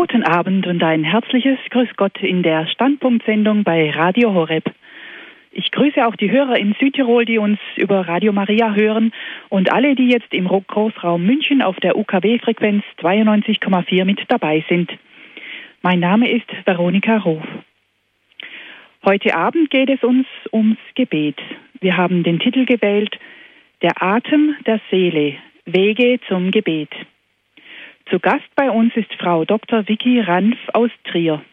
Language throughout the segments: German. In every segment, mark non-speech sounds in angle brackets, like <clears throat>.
Guten Abend und ein herzliches Grüß Gott in der Standpunktsendung bei Radio Horeb. Ich grüße auch die Hörer in Südtirol, die uns über Radio Maria hören und alle, die jetzt im Großraum München auf der UKW-Frequenz 92,4 mit dabei sind. Mein Name ist Veronika Ruf. Heute Abend geht es uns ums Gebet. Wir haben den Titel gewählt Der Atem der Seele, Wege zum Gebet. Zu Gast bei uns ist Frau Dr. Vicky Ranf aus Trier.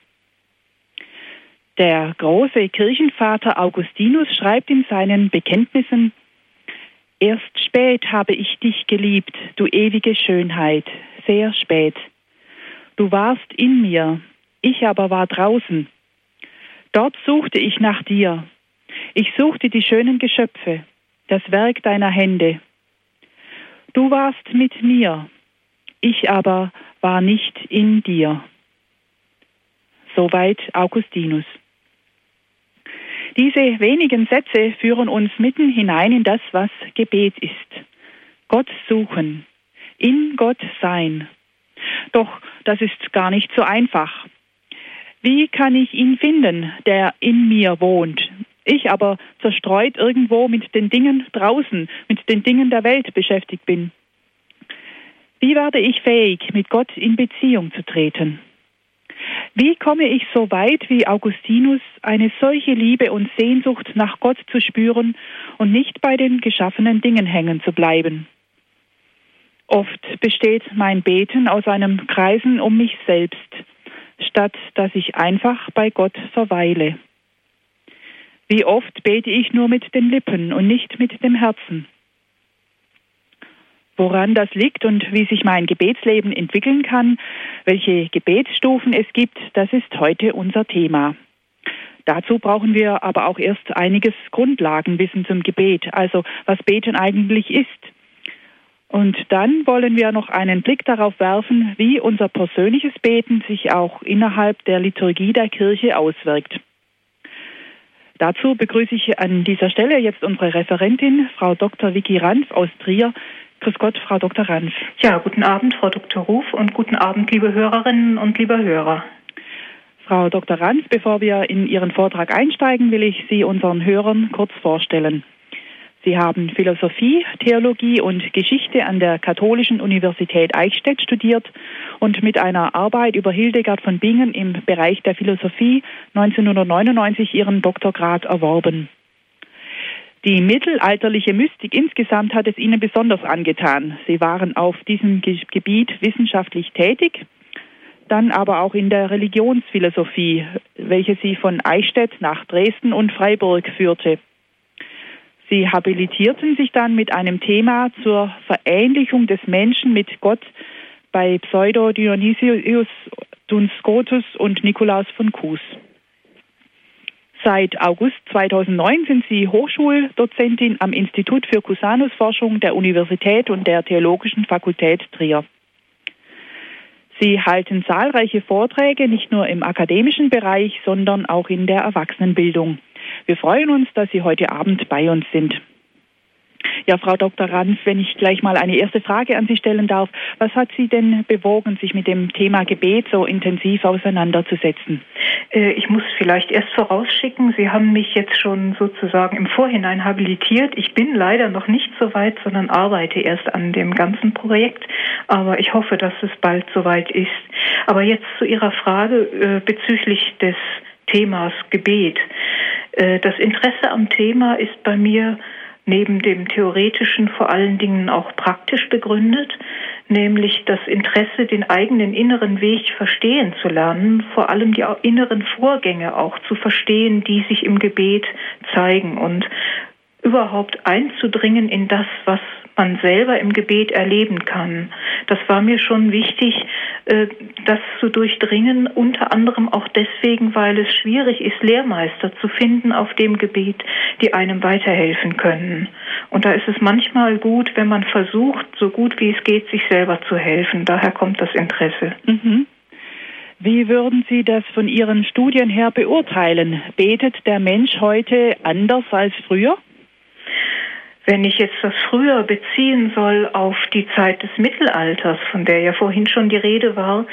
Der große Kirchenvater Augustinus schreibt in seinen Bekenntnissen, Erst spät habe ich dich geliebt, du ewige Schönheit, sehr spät. Du warst in mir, ich aber war draußen. Dort suchte ich nach dir. Ich suchte die schönen Geschöpfe, das Werk deiner Hände. Du warst mit mir, ich aber war nicht in dir. Soweit Augustinus. Diese wenigen Sätze führen uns mitten hinein in das, was Gebet ist. Gott suchen, in Gott sein. Doch das ist gar nicht so einfach. Wie kann ich ihn finden, der in mir wohnt? Ich aber zerstreut irgendwo mit den Dingen draußen, mit den Dingen der Welt beschäftigt bin. Wie werde ich fähig, mit Gott in Beziehung zu treten? Wie komme ich so weit wie Augustinus, eine solche Liebe und Sehnsucht nach Gott zu spüren und nicht bei den geschaffenen Dingen hängen zu bleiben? Oft besteht mein Beten aus einem Kreisen um mich selbst, statt dass ich einfach bei Gott verweile. Wie oft bete ich nur mit den Lippen und nicht mit dem Herzen? Woran das liegt und wie sich mein Gebetsleben entwickeln kann, welche Gebetsstufen es gibt, das ist heute unser Thema. Dazu brauchen wir aber auch erst einiges Grundlagenwissen zum Gebet, also was Beten eigentlich ist. Und dann wollen wir noch einen Blick darauf werfen, wie unser persönliches Beten sich auch innerhalb der Liturgie der Kirche auswirkt. Dazu begrüße ich an dieser Stelle jetzt unsere Referentin, Frau Dr. Vicky Ranf aus Trier, Grüß Gott, Frau Dr. Ranf. Ja, guten Abend, Frau Dr. Ruf und guten Abend, liebe Hörerinnen und liebe Hörer. Frau Dr. Ranf, bevor wir in Ihren Vortrag einsteigen, will ich Sie unseren Hörern kurz vorstellen. Sie haben Philosophie, Theologie und Geschichte an der Katholischen Universität Eichstätt studiert und mit einer Arbeit über Hildegard von Bingen im Bereich der Philosophie 1999 ihren Doktorgrad erworben. Die mittelalterliche Mystik insgesamt hat es ihnen besonders angetan. Sie waren auf diesem Gebiet wissenschaftlich tätig, dann aber auch in der Religionsphilosophie, welche sie von Eichstätt nach Dresden und Freiburg führte. Sie habilitierten sich dann mit einem Thema zur Verähnlichung des Menschen mit Gott bei Pseudo Dionysius Duns Scotus und Nikolaus von Kues. Seit August 2009 sind Sie Hochschuldozentin am Institut für Cusanusforschung der Universität und der Theologischen Fakultät Trier. Sie halten zahlreiche Vorträge nicht nur im akademischen Bereich, sondern auch in der Erwachsenenbildung. Wir freuen uns, dass Sie heute Abend bei uns sind. Ja, Frau Dr. Ranz, wenn ich gleich mal eine erste Frage an Sie stellen darf. Was hat Sie denn bewogen, sich mit dem Thema Gebet so intensiv auseinanderzusetzen? Äh, ich muss vielleicht erst vorausschicken, Sie haben mich jetzt schon sozusagen im Vorhinein habilitiert. Ich bin leider noch nicht so weit, sondern arbeite erst an dem ganzen Projekt. Aber ich hoffe, dass es bald soweit ist. Aber jetzt zu Ihrer Frage äh, bezüglich des Themas Gebet. Äh, das Interesse am Thema ist bei mir neben dem theoretischen vor allen Dingen auch praktisch begründet, nämlich das Interesse, den eigenen inneren Weg verstehen zu lernen, vor allem die inneren Vorgänge auch zu verstehen, die sich im Gebet zeigen. Und überhaupt einzudringen in das, was man selber im Gebet erleben kann. Das war mir schon wichtig, äh, das zu durchdringen, unter anderem auch deswegen, weil es schwierig ist, Lehrmeister zu finden auf dem Gebet, die einem weiterhelfen können. Und da ist es manchmal gut, wenn man versucht, so gut wie es geht, sich selber zu helfen. Daher kommt das Interesse. Mhm. Wie würden Sie das von Ihren Studien her beurteilen? Betet der Mensch heute anders als früher? Wenn ich jetzt das früher beziehen soll auf die Zeit des Mittelalters, von der ja vorhin schon die Rede war,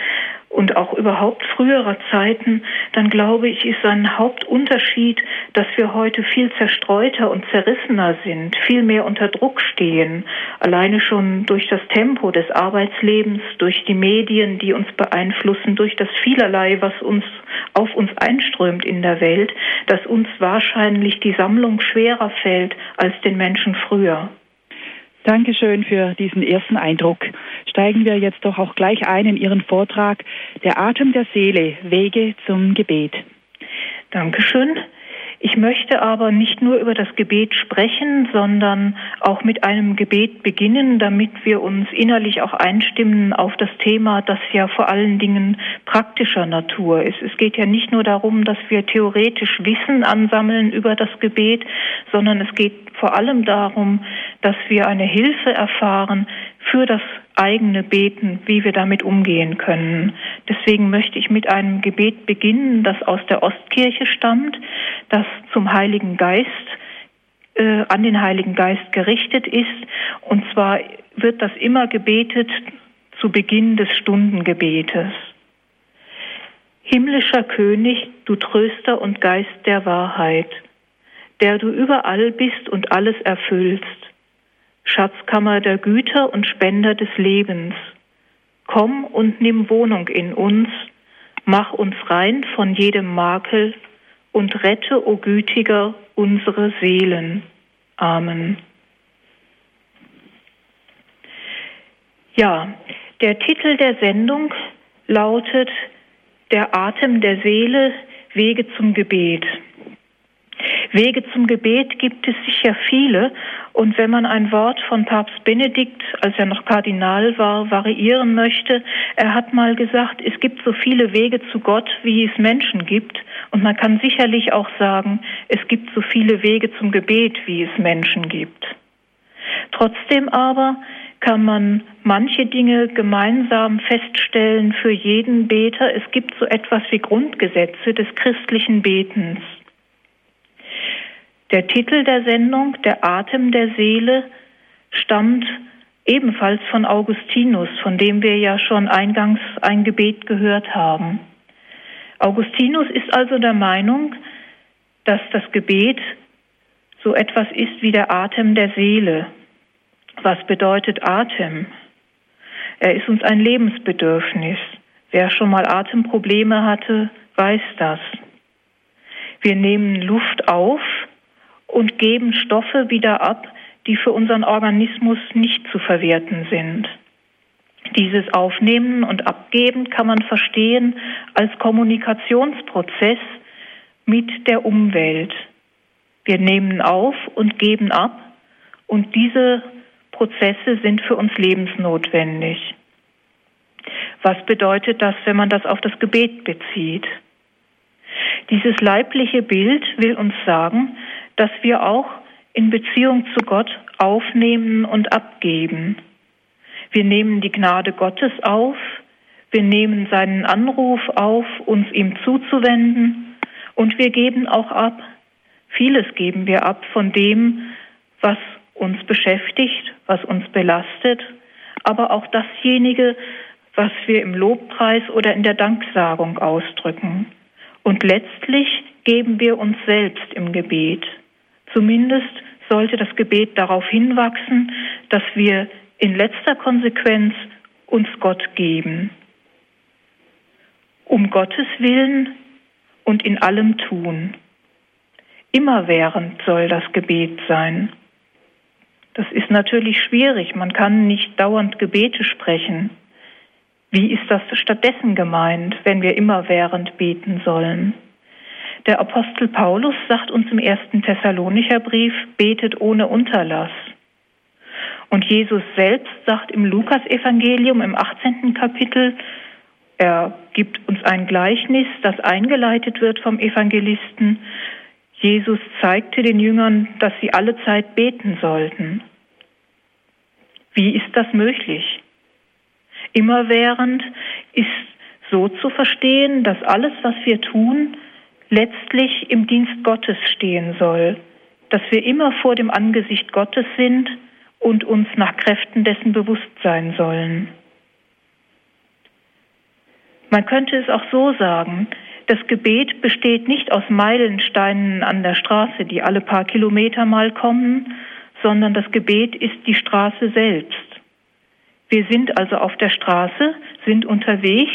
und auch überhaupt früherer Zeiten, dann glaube ich, ist ein Hauptunterschied, dass wir heute viel zerstreuter und zerrissener sind, viel mehr unter Druck stehen, alleine schon durch das Tempo des Arbeitslebens, durch die Medien, die uns beeinflussen, durch das vielerlei, was uns auf uns einströmt in der Welt, dass uns wahrscheinlich die Sammlung schwerer fällt als den Menschen früher. Dankeschön für diesen ersten Eindruck. Steigen wir jetzt doch auch gleich ein in Ihren Vortrag Der Atem der Seele, Wege zum Gebet. Dankeschön. Ich möchte aber nicht nur über das Gebet sprechen, sondern auch mit einem Gebet beginnen, damit wir uns innerlich auch einstimmen auf das Thema, das ja vor allen Dingen praktischer Natur ist. Es geht ja nicht nur darum, dass wir theoretisch Wissen ansammeln über das Gebet, sondern es geht vor allem darum, dass wir eine Hilfe erfahren für das eigene Beten, wie wir damit umgehen können. Deswegen möchte ich mit einem Gebet beginnen, das aus der Ostkirche stammt, das zum Heiligen Geist, äh, an den Heiligen Geist gerichtet ist. Und zwar wird das immer gebetet zu Beginn des Stundengebetes. Himmlischer König, du Tröster und Geist der Wahrheit, der du überall bist und alles erfüllst, Schatzkammer der Güter und Spender des Lebens. Komm und nimm Wohnung in uns, mach uns rein von jedem Makel und rette, o Gütiger, unsere Seelen. Amen. Ja, der Titel der Sendung lautet Der Atem der Seele, Wege zum Gebet. Wege zum Gebet gibt es sicher viele. Und wenn man ein Wort von Papst Benedikt, als er noch Kardinal war, variieren möchte, er hat mal gesagt, es gibt so viele Wege zu Gott, wie es Menschen gibt. Und man kann sicherlich auch sagen, es gibt so viele Wege zum Gebet, wie es Menschen gibt. Trotzdem aber kann man manche Dinge gemeinsam feststellen für jeden Beter. Es gibt so etwas wie Grundgesetze des christlichen Betens. Der Titel der Sendung, Der Atem der Seele, stammt ebenfalls von Augustinus, von dem wir ja schon eingangs ein Gebet gehört haben. Augustinus ist also der Meinung, dass das Gebet so etwas ist wie der Atem der Seele. Was bedeutet Atem? Er ist uns ein Lebensbedürfnis. Wer schon mal Atemprobleme hatte, weiß das. Wir nehmen Luft auf, und geben Stoffe wieder ab, die für unseren Organismus nicht zu verwerten sind. Dieses Aufnehmen und Abgeben kann man verstehen als Kommunikationsprozess mit der Umwelt. Wir nehmen auf und geben ab und diese Prozesse sind für uns lebensnotwendig. Was bedeutet das, wenn man das auf das Gebet bezieht? Dieses leibliche Bild will uns sagen, dass wir auch in Beziehung zu Gott aufnehmen und abgeben. Wir nehmen die Gnade Gottes auf, wir nehmen seinen Anruf auf, uns ihm zuzuwenden und wir geben auch ab. Vieles geben wir ab von dem, was uns beschäftigt, was uns belastet, aber auch dasjenige, was wir im Lobpreis oder in der Danksagung ausdrücken. Und letztlich geben wir uns selbst im Gebet. Zumindest sollte das Gebet darauf hinwachsen, dass wir in letzter Konsequenz uns Gott geben. Um Gottes Willen und in allem tun. Immerwährend soll das Gebet sein. Das ist natürlich schwierig. Man kann nicht dauernd Gebete sprechen. Wie ist das stattdessen gemeint, wenn wir immerwährend beten sollen? Der Apostel Paulus sagt uns im ersten Thessalonicher Brief, betet ohne Unterlass. Und Jesus selbst sagt im Lukasevangelium im 18. Kapitel, er gibt uns ein Gleichnis, das eingeleitet wird vom Evangelisten. Jesus zeigte den Jüngern, dass sie alle Zeit beten sollten. Wie ist das möglich? Immerwährend ist so zu verstehen, dass alles, was wir tun, letztlich im Dienst Gottes stehen soll, dass wir immer vor dem Angesicht Gottes sind und uns nach Kräften dessen bewusst sein sollen. Man könnte es auch so sagen, das Gebet besteht nicht aus Meilensteinen an der Straße, die alle paar Kilometer mal kommen, sondern das Gebet ist die Straße selbst. Wir sind also auf der Straße, sind unterwegs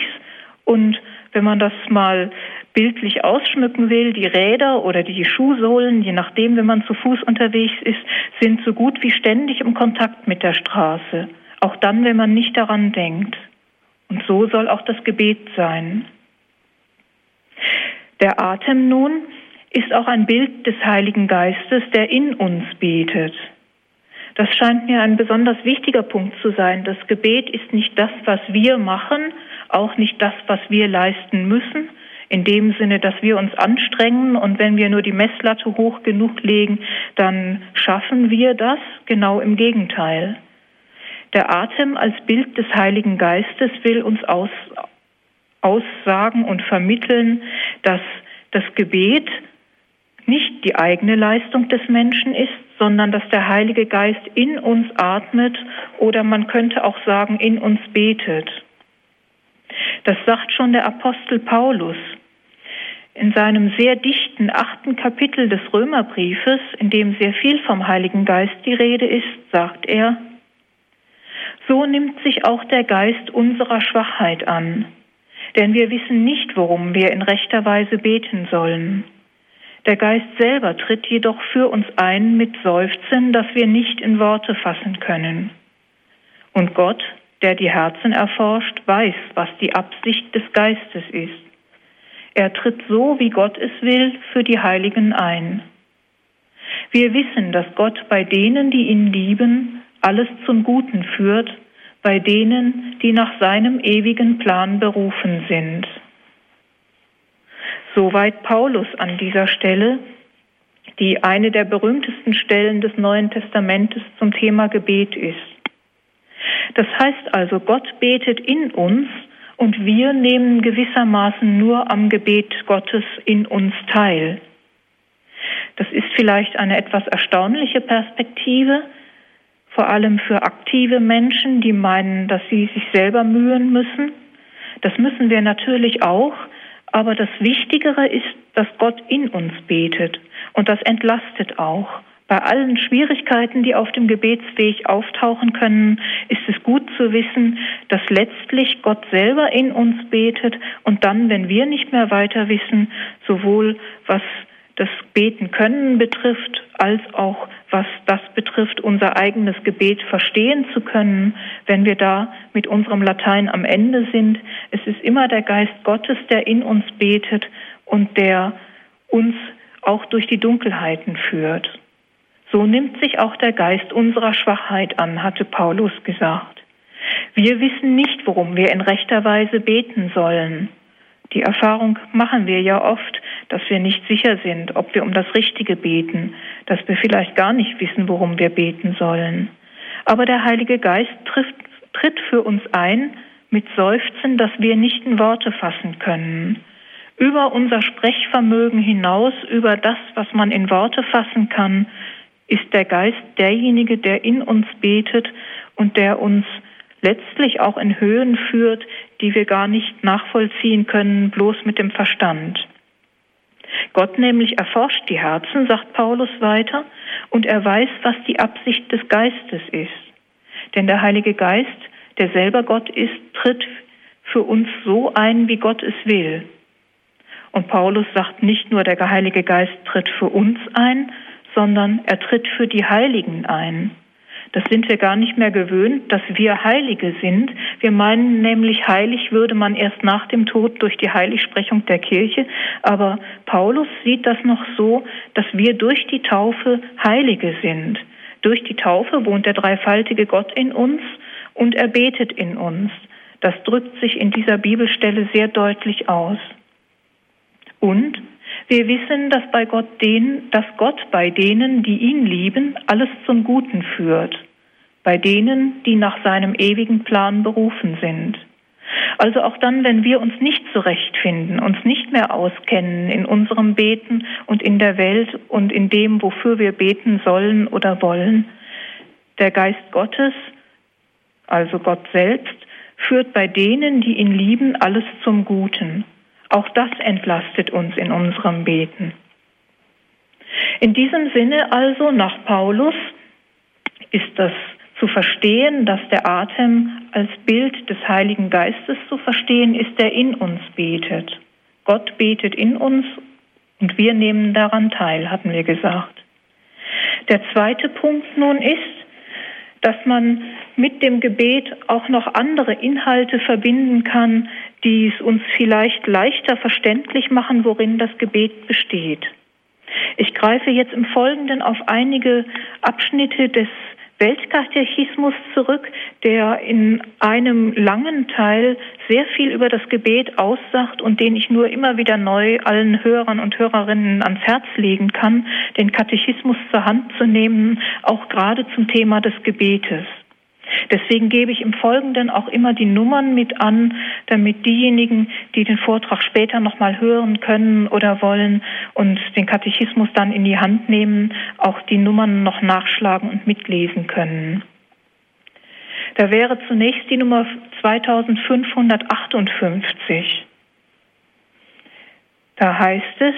und wenn man das mal bildlich ausschmücken will, die Räder oder die Schuhsohlen, je nachdem, wenn man zu Fuß unterwegs ist, sind so gut wie ständig im Kontakt mit der Straße, auch dann, wenn man nicht daran denkt. Und so soll auch das Gebet sein. Der Atem nun ist auch ein Bild des Heiligen Geistes, der in uns betet. Das scheint mir ein besonders wichtiger Punkt zu sein. Das Gebet ist nicht das, was wir machen, auch nicht das, was wir leisten müssen, in dem Sinne, dass wir uns anstrengen und wenn wir nur die Messlatte hoch genug legen, dann schaffen wir das. Genau im Gegenteil. Der Atem als Bild des Heiligen Geistes will uns aus, aussagen und vermitteln, dass das Gebet nicht die eigene Leistung des Menschen ist, sondern dass der Heilige Geist in uns atmet oder man könnte auch sagen, in uns betet. Das sagt schon der Apostel Paulus. In seinem sehr dichten achten Kapitel des Römerbriefes, in dem sehr viel vom Heiligen Geist die Rede ist, sagt er, so nimmt sich auch der Geist unserer Schwachheit an, denn wir wissen nicht, worum wir in rechter Weise beten sollen. Der Geist selber tritt jedoch für uns ein mit Seufzen, das wir nicht in Worte fassen können. Und Gott, der die Herzen erforscht, weiß, was die Absicht des Geistes ist. Er tritt so, wie Gott es will, für die Heiligen ein. Wir wissen, dass Gott bei denen, die ihn lieben, alles zum Guten führt, bei denen, die nach seinem ewigen Plan berufen sind. Soweit Paulus an dieser Stelle, die eine der berühmtesten Stellen des Neuen Testamentes zum Thema Gebet ist. Das heißt also, Gott betet in uns und wir nehmen gewissermaßen nur am Gebet Gottes in uns teil. Das ist vielleicht eine etwas erstaunliche Perspektive, vor allem für aktive Menschen, die meinen, dass sie sich selber mühen müssen. Das müssen wir natürlich auch, aber das Wichtigere ist, dass Gott in uns betet und das entlastet auch. Bei allen Schwierigkeiten, die auf dem Gebetsweg auftauchen können, ist es gut zu wissen, dass letztlich Gott selber in uns betet und dann, wenn wir nicht mehr weiter wissen, sowohl was das Beten können betrifft, als auch was das betrifft, unser eigenes Gebet verstehen zu können, wenn wir da mit unserem Latein am Ende sind. Es ist immer der Geist Gottes, der in uns betet und der uns auch durch die Dunkelheiten führt. So nimmt sich auch der Geist unserer Schwachheit an, hatte Paulus gesagt. Wir wissen nicht, worum wir in rechter Weise beten sollen. Die Erfahrung machen wir ja oft, dass wir nicht sicher sind, ob wir um das Richtige beten, dass wir vielleicht gar nicht wissen, worum wir beten sollen. Aber der Heilige Geist trifft, tritt für uns ein mit Seufzen, das wir nicht in Worte fassen können. Über unser Sprechvermögen hinaus, über das, was man in Worte fassen kann, ist der Geist derjenige, der in uns betet und der uns letztlich auch in Höhen führt, die wir gar nicht nachvollziehen können, bloß mit dem Verstand. Gott nämlich erforscht die Herzen, sagt Paulus weiter, und er weiß, was die Absicht des Geistes ist. Denn der Heilige Geist, der selber Gott ist, tritt für uns so ein, wie Gott es will. Und Paulus sagt nicht nur, der Heilige Geist tritt für uns ein, sondern er tritt für die Heiligen ein. Das sind wir gar nicht mehr gewöhnt, dass wir Heilige sind. Wir meinen nämlich, heilig würde man erst nach dem Tod durch die Heiligsprechung der Kirche. Aber Paulus sieht das noch so, dass wir durch die Taufe Heilige sind. Durch die Taufe wohnt der dreifaltige Gott in uns und er betet in uns. Das drückt sich in dieser Bibelstelle sehr deutlich aus. Und wir wissen, dass bei Gott den, dass Gott bei denen, die ihn lieben, alles zum Guten führt. Bei denen, die nach seinem ewigen Plan berufen sind. Also auch dann, wenn wir uns nicht zurechtfinden, uns nicht mehr auskennen in unserem Beten und in der Welt und in dem, wofür wir beten sollen oder wollen, der Geist Gottes, also Gott selbst, führt bei denen, die ihn lieben, alles zum Guten. Auch das entlastet uns in unserem Beten. In diesem Sinne also nach Paulus ist das zu verstehen, dass der Atem als Bild des Heiligen Geistes zu verstehen ist, der in uns betet. Gott betet in uns und wir nehmen daran teil, hatten wir gesagt. Der zweite Punkt nun ist, dass man mit dem Gebet auch noch andere Inhalte verbinden kann, die es uns vielleicht leichter verständlich machen, worin das Gebet besteht. Ich greife jetzt im Folgenden auf einige Abschnitte des Weltkatechismus zurück, der in einem langen Teil sehr viel über das Gebet aussagt und den ich nur immer wieder neu allen Hörern und Hörerinnen ans Herz legen kann, den Katechismus zur Hand zu nehmen, auch gerade zum Thema des Gebetes. Deswegen gebe ich im Folgenden auch immer die Nummern mit an, damit diejenigen, die den Vortrag später nochmal hören können oder wollen und den Katechismus dann in die Hand nehmen, auch die Nummern noch nachschlagen und mitlesen können. Da wäre zunächst die Nummer 2558. Da heißt es,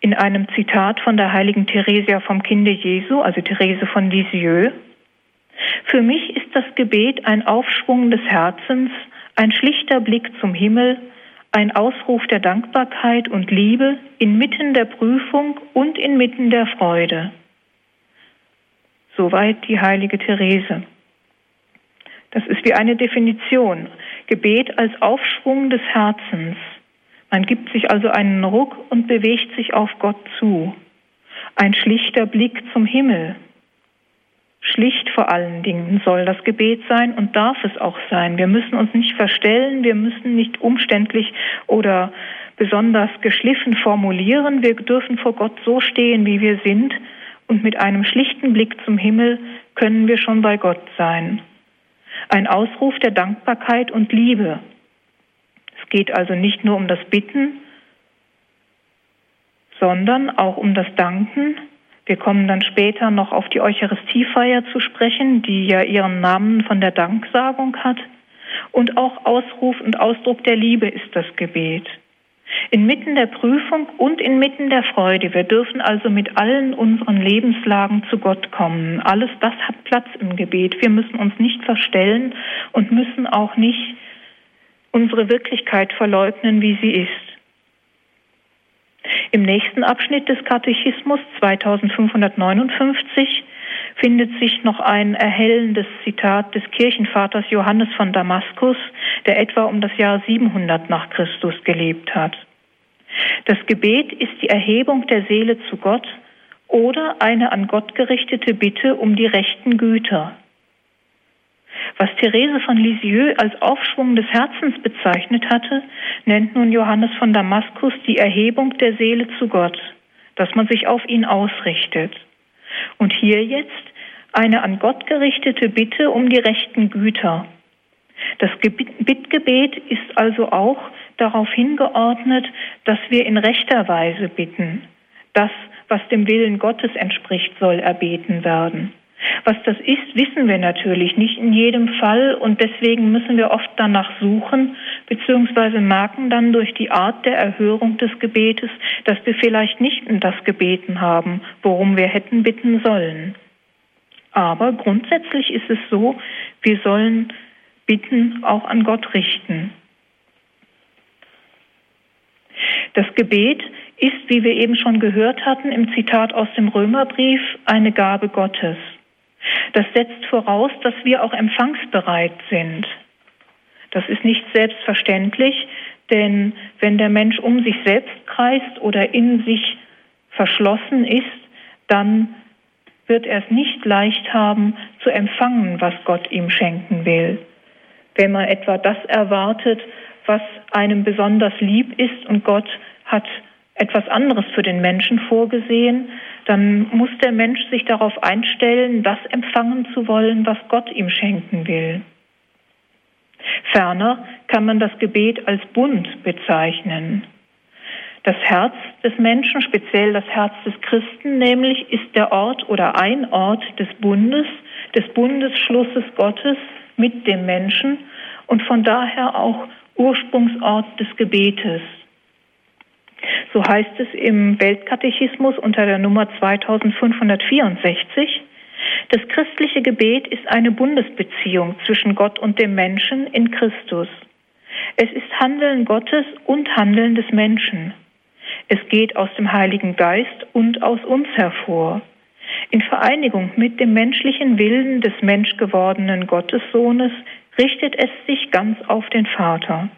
in einem Zitat von der heiligen Theresia vom Kinde Jesu, also Therese von Lisieux, für mich ist das Gebet ein Aufschwung des Herzens, ein schlichter Blick zum Himmel, ein Ausruf der Dankbarkeit und Liebe inmitten der Prüfung und inmitten der Freude. Soweit die heilige Therese. Das ist wie eine Definition. Gebet als Aufschwung des Herzens. Man gibt sich also einen Ruck und bewegt sich auf Gott zu. Ein schlichter Blick zum Himmel. Schlicht vor allen Dingen soll das Gebet sein und darf es auch sein. Wir müssen uns nicht verstellen, wir müssen nicht umständlich oder besonders geschliffen formulieren. Wir dürfen vor Gott so stehen, wie wir sind und mit einem schlichten Blick zum Himmel können wir schon bei Gott sein. Ein Ausruf der Dankbarkeit und Liebe. Es geht also nicht nur um das Bitten, sondern auch um das Danken wir kommen dann später noch auf die Eucharistiefeier zu sprechen, die ja ihren Namen von der Danksagung hat. Und auch Ausruf und Ausdruck der Liebe ist das Gebet. Inmitten der Prüfung und inmitten der Freude. Wir dürfen also mit allen unseren Lebenslagen zu Gott kommen. Alles das hat Platz im Gebet. Wir müssen uns nicht verstellen und müssen auch nicht unsere Wirklichkeit verleugnen, wie sie ist. Im nächsten Abschnitt des Katechismus 2559 findet sich noch ein erhellendes Zitat des Kirchenvaters Johannes von Damaskus, der etwa um das Jahr 700 nach Christus gelebt hat. Das Gebet ist die Erhebung der Seele zu Gott oder eine an Gott gerichtete Bitte um die rechten Güter. Was Therese von Lisieux als Aufschwung des Herzens bezeichnet hatte, nennt nun Johannes von Damaskus die Erhebung der Seele zu Gott, dass man sich auf ihn ausrichtet. Und hier jetzt eine an Gott gerichtete Bitte um die rechten Güter. Das Bittgebet ist also auch darauf hingeordnet, dass wir in rechter Weise bitten. Das, was dem Willen Gottes entspricht, soll erbeten werden. Was das ist, wissen wir natürlich nicht in jedem Fall und deswegen müssen wir oft danach suchen, beziehungsweise merken dann durch die Art der Erhörung des Gebetes, dass wir vielleicht nicht in das gebeten haben, worum wir hätten bitten sollen. Aber grundsätzlich ist es so, wir sollen Bitten auch an Gott richten. Das Gebet ist, wie wir eben schon gehört hatten im Zitat aus dem Römerbrief, eine Gabe Gottes. Das setzt voraus, dass wir auch empfangsbereit sind. Das ist nicht selbstverständlich, denn wenn der Mensch um sich selbst kreist oder in sich verschlossen ist, dann wird er es nicht leicht haben zu empfangen, was Gott ihm schenken will. Wenn man etwa das erwartet, was einem besonders lieb ist und Gott hat etwas anderes für den Menschen vorgesehen, dann muss der Mensch sich darauf einstellen, das empfangen zu wollen, was Gott ihm schenken will. Ferner kann man das Gebet als Bund bezeichnen. Das Herz des Menschen, speziell das Herz des Christen nämlich, ist der Ort oder ein Ort des Bundes, des Bundesschlusses Gottes mit dem Menschen und von daher auch Ursprungsort des Gebetes. So heißt es im Weltkatechismus unter der Nummer 2564, das christliche Gebet ist eine Bundesbeziehung zwischen Gott und dem Menschen in Christus. Es ist Handeln Gottes und Handeln des Menschen. Es geht aus dem Heiligen Geist und aus uns hervor. In Vereinigung mit dem menschlichen Willen des menschgewordenen Gottessohnes richtet es sich ganz auf den Vater.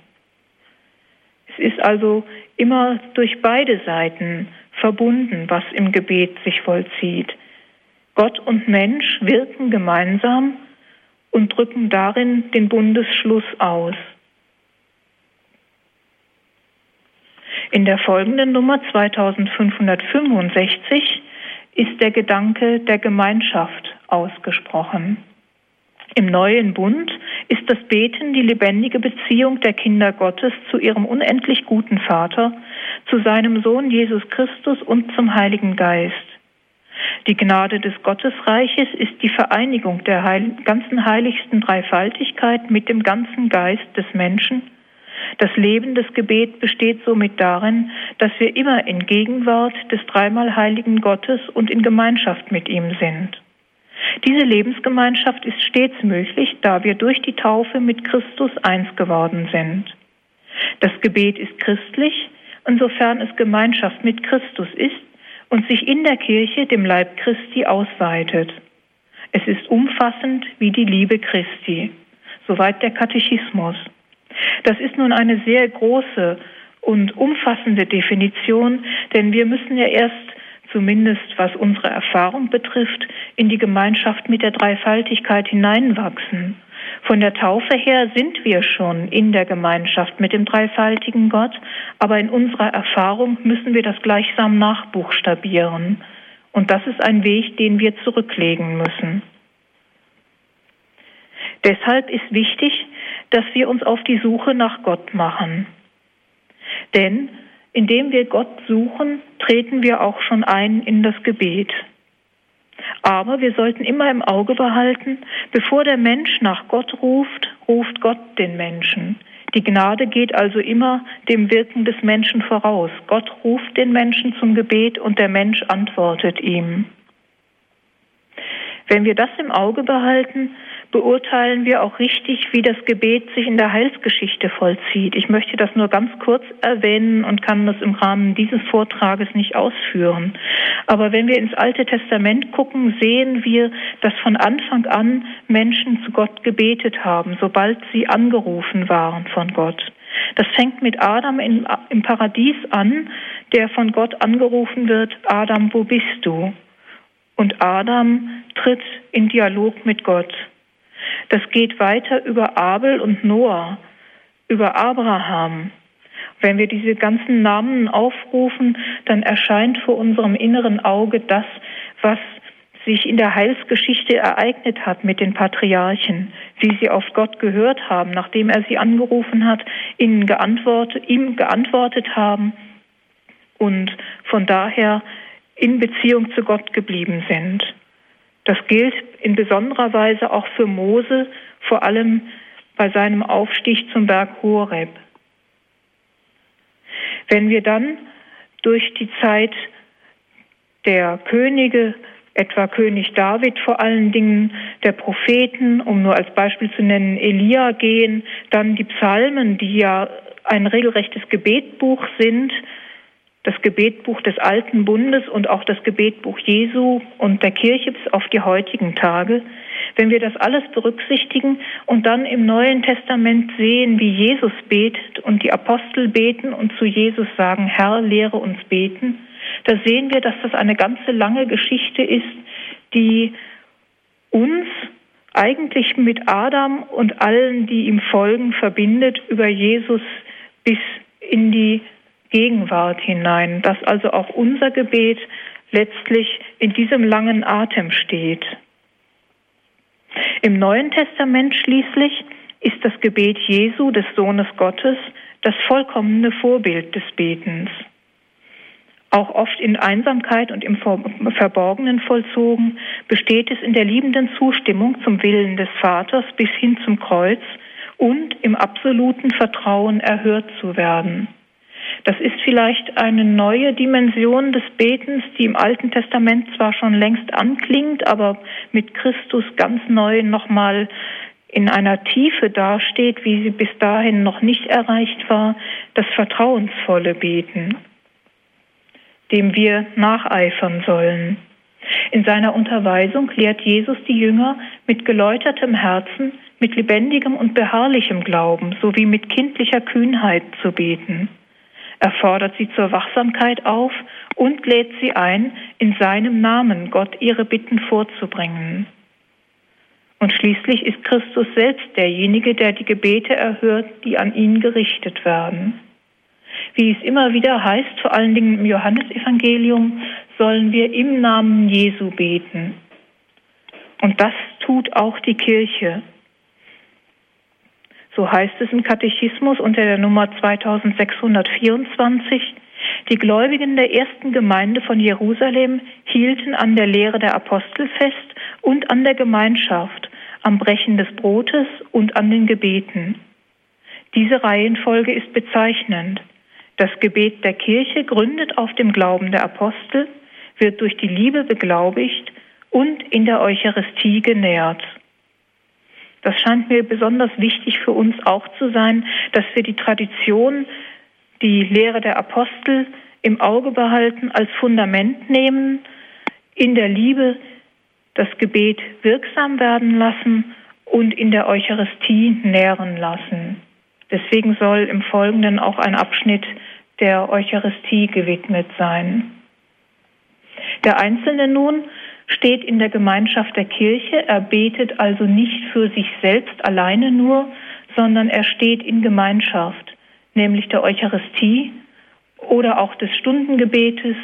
Es ist also immer durch beide Seiten verbunden, was im Gebet sich vollzieht. Gott und Mensch wirken gemeinsam und drücken darin den Bundesschluss aus. In der folgenden Nummer 2565 ist der Gedanke der Gemeinschaft ausgesprochen. Im neuen Bund ist das Beten die lebendige Beziehung der Kinder Gottes zu ihrem unendlich guten Vater, zu seinem Sohn Jesus Christus und zum Heiligen Geist. Die Gnade des Gottesreiches ist die Vereinigung der Heil ganzen heiligsten Dreifaltigkeit mit dem ganzen Geist des Menschen. Das Leben des Gebet besteht somit darin, dass wir immer in Gegenwart des dreimal heiligen Gottes und in Gemeinschaft mit ihm sind. Diese Lebensgemeinschaft ist stets möglich, da wir durch die Taufe mit Christus eins geworden sind. Das Gebet ist christlich, insofern es Gemeinschaft mit Christus ist und sich in der Kirche dem Leib Christi ausweitet. Es ist umfassend wie die Liebe Christi. Soweit der Katechismus. Das ist nun eine sehr große und umfassende Definition, denn wir müssen ja erst zumindest was unsere Erfahrung betrifft, in die Gemeinschaft mit der Dreifaltigkeit hineinwachsen. Von der Taufe her sind wir schon in der Gemeinschaft mit dem dreifaltigen Gott, aber in unserer Erfahrung müssen wir das gleichsam nachbuchstabieren. Und das ist ein Weg, den wir zurücklegen müssen. Deshalb ist wichtig, dass wir uns auf die Suche nach Gott machen. Denn indem wir Gott suchen, treten wir auch schon ein in das Gebet. Aber wir sollten immer im Auge behalten, bevor der Mensch nach Gott ruft, ruft Gott den Menschen. Die Gnade geht also immer dem Wirken des Menschen voraus. Gott ruft den Menschen zum Gebet und der Mensch antwortet ihm. Wenn wir das im Auge behalten, beurteilen wir auch richtig, wie das Gebet sich in der Heilsgeschichte vollzieht. Ich möchte das nur ganz kurz erwähnen und kann das im Rahmen dieses Vortrages nicht ausführen. Aber wenn wir ins Alte Testament gucken, sehen wir, dass von Anfang an Menschen zu Gott gebetet haben, sobald sie angerufen waren von Gott. Das fängt mit Adam im, im Paradies an, der von Gott angerufen wird, Adam, wo bist du? Und Adam tritt in Dialog mit Gott. Das geht weiter über Abel und Noah, über Abraham. Wenn wir diese ganzen Namen aufrufen, dann erscheint vor unserem inneren Auge das, was sich in der Heilsgeschichte ereignet hat mit den Patriarchen, wie sie auf Gott gehört haben, nachdem er sie angerufen hat, ihnen geantwortet, ihm geantwortet haben und von daher in Beziehung zu Gott geblieben sind. Das gilt in besonderer Weise auch für Mose, vor allem bei seinem Aufstieg zum Berg Horeb. Wenn wir dann durch die Zeit der Könige, etwa König David vor allen Dingen, der Propheten, um nur als Beispiel zu nennen, Elia gehen, dann die Psalmen, die ja ein regelrechtes Gebetbuch sind, das Gebetbuch des Alten Bundes und auch das Gebetbuch Jesu und der Kirche bis auf die heutigen Tage, wenn wir das alles berücksichtigen und dann im Neuen Testament sehen, wie Jesus betet und die Apostel beten und zu Jesus sagen, Herr, lehre uns beten, da sehen wir, dass das eine ganze lange Geschichte ist, die uns eigentlich mit Adam und allen, die ihm folgen, verbindet über Jesus bis in die Gegenwart hinein, dass also auch unser Gebet letztlich in diesem langen Atem steht. Im Neuen Testament schließlich ist das Gebet Jesu, des Sohnes Gottes, das vollkommene Vorbild des Betens. auch oft in Einsamkeit und im Verborgenen vollzogen, besteht es in der liebenden Zustimmung zum Willen des Vaters bis hin zum Kreuz und im absoluten Vertrauen erhört zu werden. Das ist vielleicht eine neue Dimension des Betens, die im Alten Testament zwar schon längst anklingt, aber mit Christus ganz neu nochmal in einer Tiefe dasteht, wie sie bis dahin noch nicht erreicht war, das vertrauensvolle Beten dem wir nacheifern sollen. In seiner Unterweisung lehrt Jesus die Jünger mit geläutertem Herzen, mit lebendigem und beharrlichem Glauben sowie mit kindlicher Kühnheit zu beten. Er fordert sie zur Wachsamkeit auf und lädt sie ein, in seinem Namen Gott ihre Bitten vorzubringen. Und schließlich ist Christus selbst derjenige, der die Gebete erhört, die an ihn gerichtet werden. Wie es immer wieder heißt, vor allen Dingen im Johannesevangelium, sollen wir im Namen Jesu beten. Und das tut auch die Kirche. So heißt es im Katechismus unter der Nummer 2624, die Gläubigen der ersten Gemeinde von Jerusalem hielten an der Lehre der Apostel fest und an der Gemeinschaft, am Brechen des Brotes und an den Gebeten. Diese Reihenfolge ist bezeichnend. Das Gebet der Kirche gründet auf dem Glauben der Apostel, wird durch die Liebe beglaubigt und in der Eucharistie genährt. Das scheint mir besonders wichtig für uns auch zu sein, dass wir die Tradition, die Lehre der Apostel im Auge behalten, als Fundament nehmen, in der Liebe das Gebet wirksam werden lassen und in der Eucharistie nähren lassen. Deswegen soll im Folgenden auch ein Abschnitt der Eucharistie gewidmet sein. Der Einzelne nun steht in der Gemeinschaft der Kirche, er betet also nicht für sich selbst alleine nur, sondern er steht in Gemeinschaft, nämlich der Eucharistie oder auch des Stundengebetes,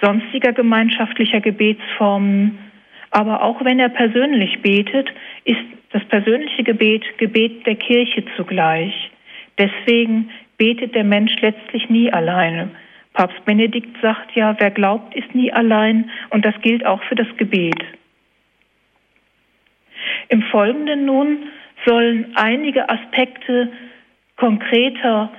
sonstiger gemeinschaftlicher Gebetsformen. Aber auch wenn er persönlich betet, ist das persönliche Gebet Gebet der Kirche zugleich. Deswegen betet der Mensch letztlich nie alleine. Papst Benedikt sagt ja, wer glaubt, ist nie allein und das gilt auch für das Gebet. Im Folgenden nun sollen einige Aspekte konkreter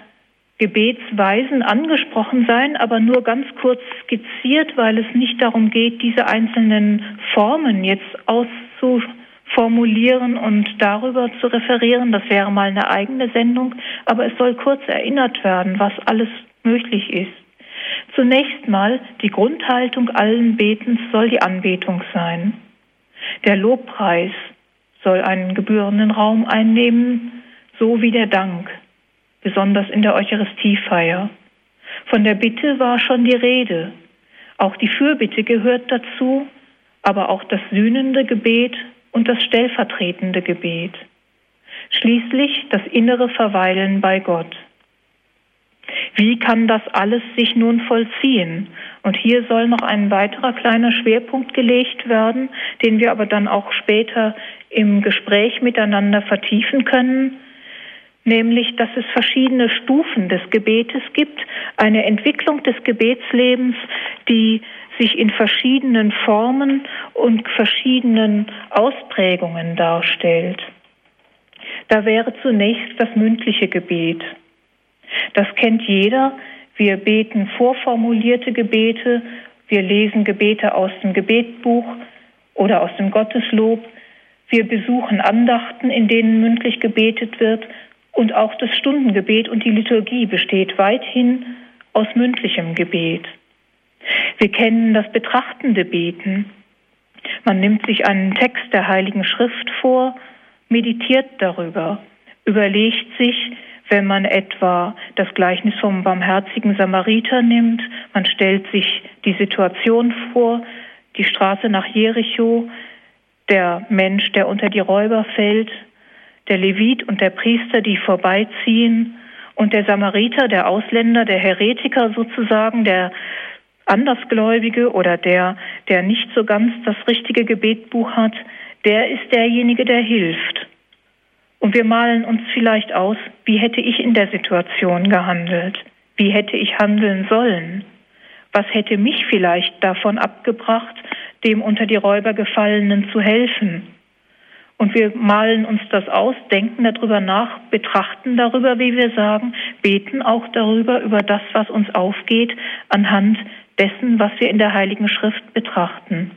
Gebetsweisen angesprochen sein, aber nur ganz kurz skizziert, weil es nicht darum geht, diese einzelnen Formen jetzt auszuführen formulieren und darüber zu referieren. Das wäre mal eine eigene Sendung, aber es soll kurz erinnert werden, was alles möglich ist. Zunächst mal, die Grundhaltung allen Betens soll die Anbetung sein. Der Lobpreis soll einen gebührenden Raum einnehmen, so wie der Dank, besonders in der Eucharistiefeier. Von der Bitte war schon die Rede. Auch die Fürbitte gehört dazu, aber auch das sühnende Gebet und das stellvertretende Gebet. Schließlich das innere Verweilen bei Gott. Wie kann das alles sich nun vollziehen? Und hier soll noch ein weiterer kleiner Schwerpunkt gelegt werden, den wir aber dann auch später im Gespräch miteinander vertiefen können, nämlich dass es verschiedene Stufen des Gebetes gibt, eine Entwicklung des Gebetslebens, die sich in verschiedenen Formen und verschiedenen Ausprägungen darstellt. Da wäre zunächst das mündliche Gebet. Das kennt jeder. Wir beten vorformulierte Gebete, wir lesen Gebete aus dem Gebetbuch oder aus dem Gotteslob, wir besuchen Andachten, in denen mündlich gebetet wird und auch das Stundengebet und die Liturgie besteht weithin aus mündlichem Gebet. Wir kennen das betrachtende Beten. Man nimmt sich einen Text der Heiligen Schrift vor, meditiert darüber, überlegt sich, wenn man etwa das Gleichnis vom barmherzigen Samariter nimmt, man stellt sich die Situation vor, die Straße nach Jericho, der Mensch, der unter die Räuber fällt, der Levit und der Priester, die vorbeiziehen, und der Samariter, der Ausländer, der Heretiker sozusagen, der Andersgläubige oder der, der nicht so ganz das richtige Gebetbuch hat, der ist derjenige, der hilft. Und wir malen uns vielleicht aus, wie hätte ich in der Situation gehandelt? Wie hätte ich handeln sollen? Was hätte mich vielleicht davon abgebracht, dem unter die Räuber gefallenen zu helfen? Und wir malen uns das aus, denken darüber nach, betrachten darüber, wie wir sagen, beten auch darüber, über das, was uns aufgeht, anhand dessen, was wir in der Heiligen Schrift betrachten.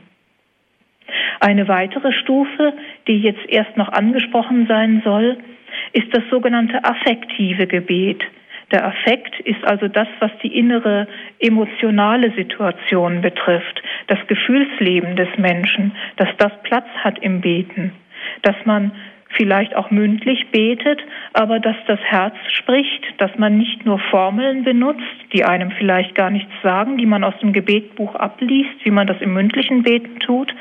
Eine weitere Stufe, die jetzt erst noch angesprochen sein soll, ist das sogenannte affektive Gebet. Der Affekt ist also das, was die innere emotionale Situation betrifft, das Gefühlsleben des Menschen, dass das Platz hat im Beten dass man vielleicht auch mündlich betet, aber dass das Herz spricht, dass man nicht nur Formeln benutzt, die einem vielleicht gar nichts sagen, die man aus dem Gebetbuch abliest, wie man das im mündlichen Beten tut,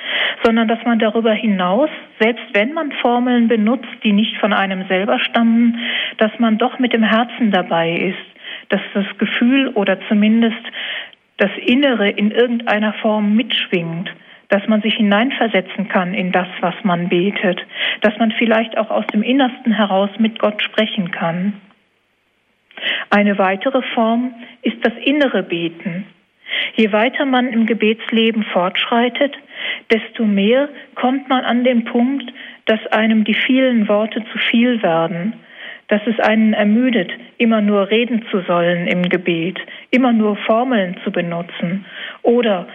sondern dass man darüber hinaus, selbst wenn man Formeln benutzt, die nicht von einem selber stammen, dass man doch mit dem Herzen dabei ist, dass das Gefühl oder zumindest das Innere in irgendeiner Form mitschwingt dass man sich hineinversetzen kann in das, was man betet, dass man vielleicht auch aus dem Innersten heraus mit Gott sprechen kann. Eine weitere Form ist das innere Beten. Je weiter man im Gebetsleben fortschreitet, desto mehr kommt man an den Punkt, dass einem die vielen Worte zu viel werden, dass es einen ermüdet, immer nur reden zu sollen im Gebet, immer nur Formeln zu benutzen oder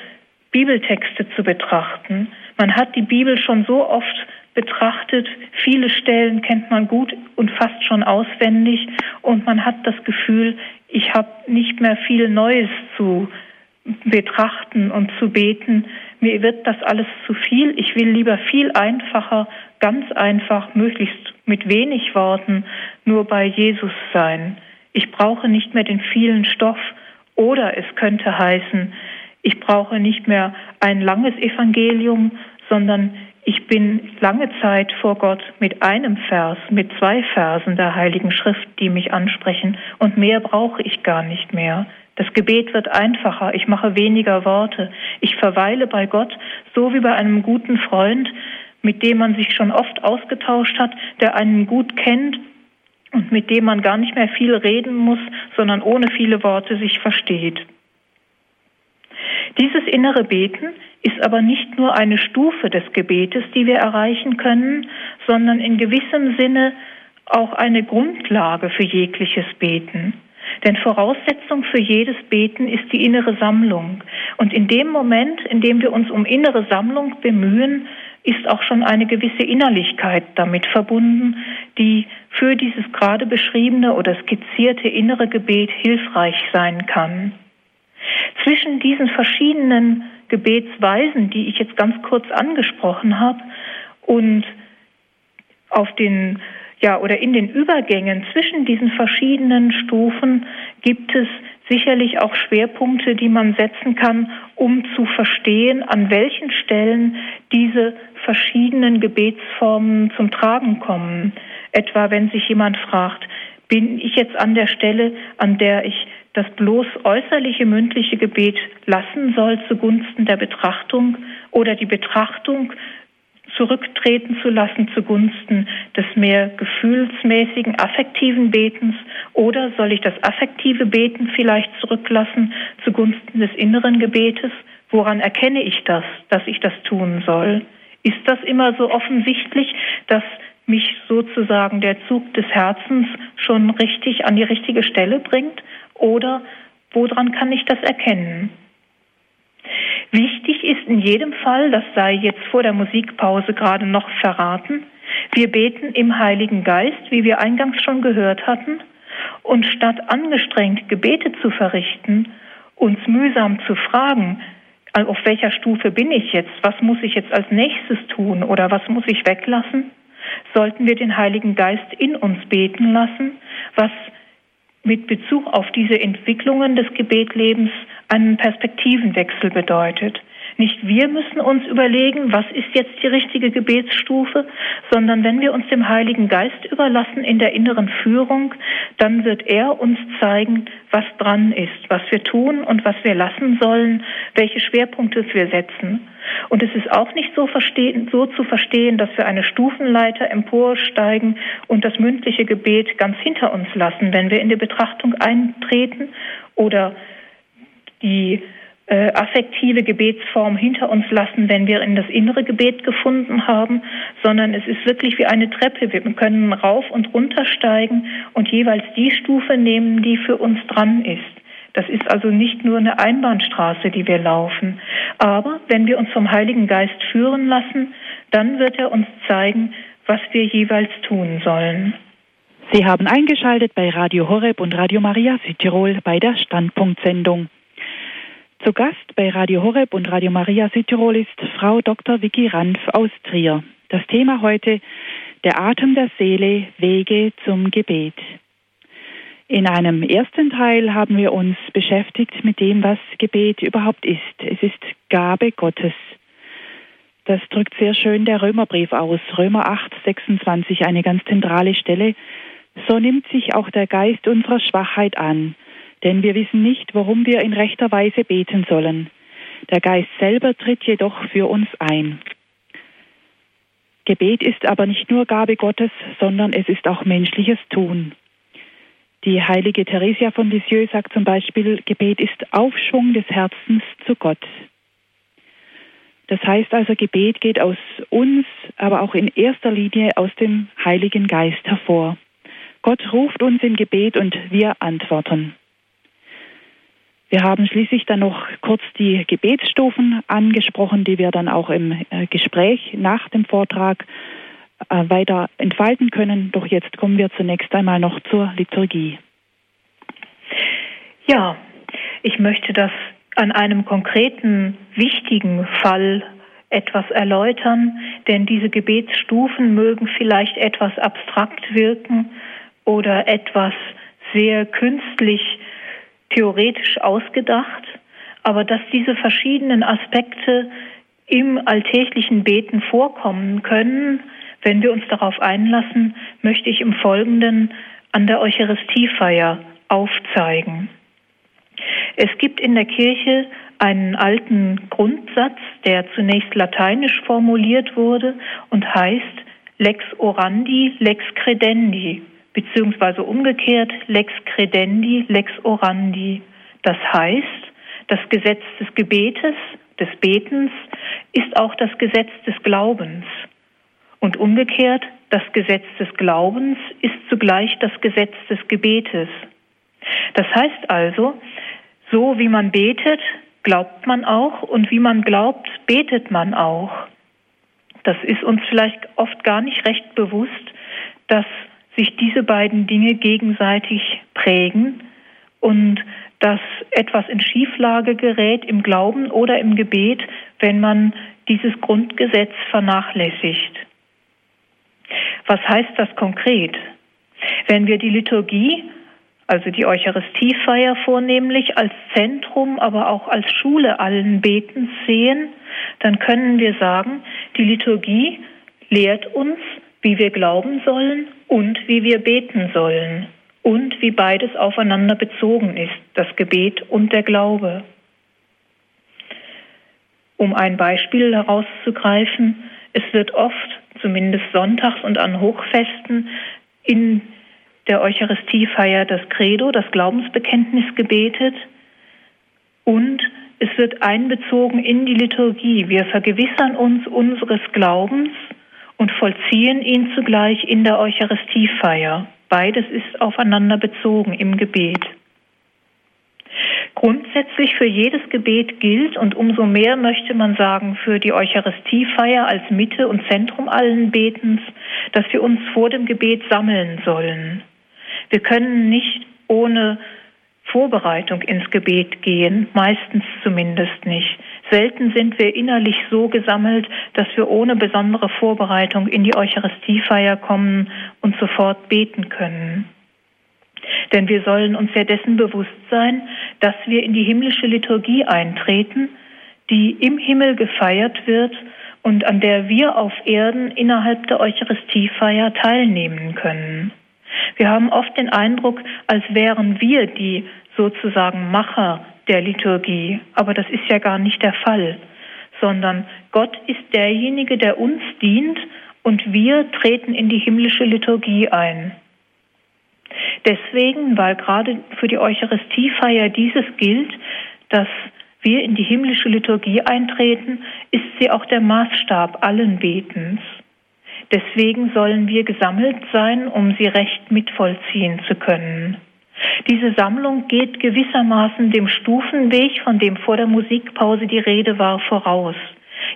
Bibeltexte zu betrachten. Man hat die Bibel schon so oft betrachtet, viele Stellen kennt man gut und fast schon auswendig und man hat das Gefühl, ich habe nicht mehr viel Neues zu betrachten und zu beten. Mir wird das alles zu viel. Ich will lieber viel einfacher, ganz einfach, möglichst mit wenig Worten nur bei Jesus sein. Ich brauche nicht mehr den vielen Stoff oder es könnte heißen, ich brauche nicht mehr ein langes Evangelium, sondern ich bin lange Zeit vor Gott mit einem Vers, mit zwei Versen der Heiligen Schrift, die mich ansprechen, und mehr brauche ich gar nicht mehr. Das Gebet wird einfacher, ich mache weniger Worte, ich verweile bei Gott, so wie bei einem guten Freund, mit dem man sich schon oft ausgetauscht hat, der einen gut kennt und mit dem man gar nicht mehr viel reden muss, sondern ohne viele Worte sich versteht. Dieses innere Beten ist aber nicht nur eine Stufe des Gebetes, die wir erreichen können, sondern in gewissem Sinne auch eine Grundlage für jegliches Beten. Denn Voraussetzung für jedes Beten ist die innere Sammlung. Und in dem Moment, in dem wir uns um innere Sammlung bemühen, ist auch schon eine gewisse Innerlichkeit damit verbunden, die für dieses gerade beschriebene oder skizzierte innere Gebet hilfreich sein kann. Zwischen diesen verschiedenen Gebetsweisen, die ich jetzt ganz kurz angesprochen habe, und auf den ja oder in den Übergängen zwischen diesen verschiedenen Stufen gibt es sicherlich auch Schwerpunkte, die man setzen kann, um zu verstehen, an welchen Stellen diese verschiedenen Gebetsformen zum Tragen kommen. Etwa wenn sich jemand fragt, bin ich jetzt an der Stelle, an der ich das bloß äußerliche mündliche Gebet lassen soll zugunsten der Betrachtung oder die Betrachtung zurücktreten zu lassen zugunsten des mehr gefühlsmäßigen, affektiven Betens oder soll ich das affektive Beten vielleicht zurücklassen zugunsten des inneren Gebetes? Woran erkenne ich das, dass ich das tun soll? Ist das immer so offensichtlich, dass mich sozusagen der Zug des Herzens schon richtig an die richtige Stelle bringt? Oder woran kann ich das erkennen? Wichtig ist in jedem Fall, das sei jetzt vor der Musikpause gerade noch verraten, wir beten im Heiligen Geist, wie wir eingangs schon gehört hatten, und statt angestrengt Gebete zu verrichten, uns mühsam zu fragen, auf welcher Stufe bin ich jetzt, was muss ich jetzt als nächstes tun oder was muss ich weglassen, sollten wir den Heiligen Geist in uns beten lassen, was mit Bezug auf diese Entwicklungen des Gebetlebens einen Perspektivenwechsel bedeutet. Nicht wir müssen uns überlegen, was ist jetzt die richtige Gebetsstufe, sondern wenn wir uns dem Heiligen Geist überlassen in der inneren Führung, dann wird er uns zeigen, was dran ist, was wir tun und was wir lassen sollen, welche Schwerpunkte wir setzen. Und es ist auch nicht so, verstehen, so zu verstehen, dass wir eine Stufenleiter emporsteigen und das mündliche Gebet ganz hinter uns lassen, wenn wir in die Betrachtung eintreten oder die äh, affektive Gebetsform hinter uns lassen, wenn wir in das innere Gebet gefunden haben, sondern es ist wirklich wie eine Treppe. Wir können rauf und runter steigen und jeweils die Stufe nehmen, die für uns dran ist. Das ist also nicht nur eine Einbahnstraße, die wir laufen. Aber wenn wir uns vom Heiligen Geist führen lassen, dann wird er uns zeigen, was wir jeweils tun sollen. Sie haben eingeschaltet bei Radio Horeb und Radio Maria Südtirol bei der Standpunktsendung. Zu Gast bei Radio Horeb und Radio Maria Südtirol ist Frau Dr. Vicky Ranf aus Trier. Das Thema heute der Atem der Seele, Wege zum Gebet. In einem ersten Teil haben wir uns beschäftigt mit dem, was Gebet überhaupt ist. Es ist Gabe Gottes. Das drückt sehr schön der Römerbrief aus. Römer 8, 26, eine ganz zentrale Stelle. So nimmt sich auch der Geist unserer Schwachheit an denn wir wissen nicht, worum wir in rechter Weise beten sollen. Der Geist selber tritt jedoch für uns ein. Gebet ist aber nicht nur Gabe Gottes, sondern es ist auch menschliches Tun. Die heilige Theresia von Lisieux sagt zum Beispiel, Gebet ist Aufschwung des Herzens zu Gott. Das heißt also, Gebet geht aus uns, aber auch in erster Linie aus dem Heiligen Geist hervor. Gott ruft uns im Gebet und wir antworten. Wir haben schließlich dann noch kurz die Gebetsstufen angesprochen, die wir dann auch im äh, Gespräch nach dem Vortrag äh, weiter entfalten können. Doch jetzt kommen wir zunächst einmal noch zur Liturgie. Ja, ich möchte das an einem konkreten, wichtigen Fall etwas erläutern, denn diese Gebetsstufen mögen vielleicht etwas abstrakt wirken oder etwas sehr künstlich theoretisch ausgedacht, aber dass diese verschiedenen Aspekte im alltäglichen Beten vorkommen können, wenn wir uns darauf einlassen, möchte ich im Folgenden an der Eucharistiefeier aufzeigen. Es gibt in der Kirche einen alten Grundsatz, der zunächst lateinisch formuliert wurde und heißt Lex orandi, lex credendi beziehungsweise umgekehrt lex credendi, lex orandi. Das heißt, das Gesetz des Gebetes, des Betens, ist auch das Gesetz des Glaubens. Und umgekehrt, das Gesetz des Glaubens ist zugleich das Gesetz des Gebetes. Das heißt also, so wie man betet, glaubt man auch und wie man glaubt, betet man auch. Das ist uns vielleicht oft gar nicht recht bewusst, dass sich diese beiden Dinge gegenseitig prägen und dass etwas in Schieflage gerät im Glauben oder im Gebet, wenn man dieses Grundgesetz vernachlässigt. Was heißt das konkret? Wenn wir die Liturgie, also die Eucharistiefeier vornehmlich als Zentrum, aber auch als Schule allen Betens sehen, dann können wir sagen, die Liturgie lehrt uns, wie wir glauben sollen und wie wir beten sollen und wie beides aufeinander bezogen ist, das Gebet und der Glaube. Um ein Beispiel herauszugreifen, es wird oft, zumindest sonntags und an Hochfesten, in der Eucharistiefeier das Credo, das Glaubensbekenntnis gebetet und es wird einbezogen in die Liturgie. Wir vergewissern uns unseres Glaubens und vollziehen ihn zugleich in der Eucharistiefeier. Beides ist aufeinander bezogen im Gebet. Grundsätzlich für jedes Gebet gilt und umso mehr möchte man sagen für die Eucharistiefeier als Mitte und Zentrum allen Betens, dass wir uns vor dem Gebet sammeln sollen. Wir können nicht ohne Vorbereitung ins Gebet gehen, meistens zumindest nicht. Selten sind wir innerlich so gesammelt, dass wir ohne besondere Vorbereitung in die Eucharistiefeier kommen und sofort beten können. Denn wir sollen uns ja dessen bewusst sein, dass wir in die himmlische Liturgie eintreten, die im Himmel gefeiert wird und an der wir auf Erden innerhalb der Eucharistiefeier teilnehmen können. Wir haben oft den Eindruck, als wären wir die sozusagen Macher der Liturgie. Aber das ist ja gar nicht der Fall, sondern Gott ist derjenige, der uns dient und wir treten in die himmlische Liturgie ein. Deswegen, weil gerade für die Eucharistiefeier dieses gilt, dass wir in die himmlische Liturgie eintreten, ist sie auch der Maßstab allen Betens. Deswegen sollen wir gesammelt sein, um sie recht mitvollziehen zu können. Diese Sammlung geht gewissermaßen dem Stufenweg, von dem vor der Musikpause die Rede war, voraus.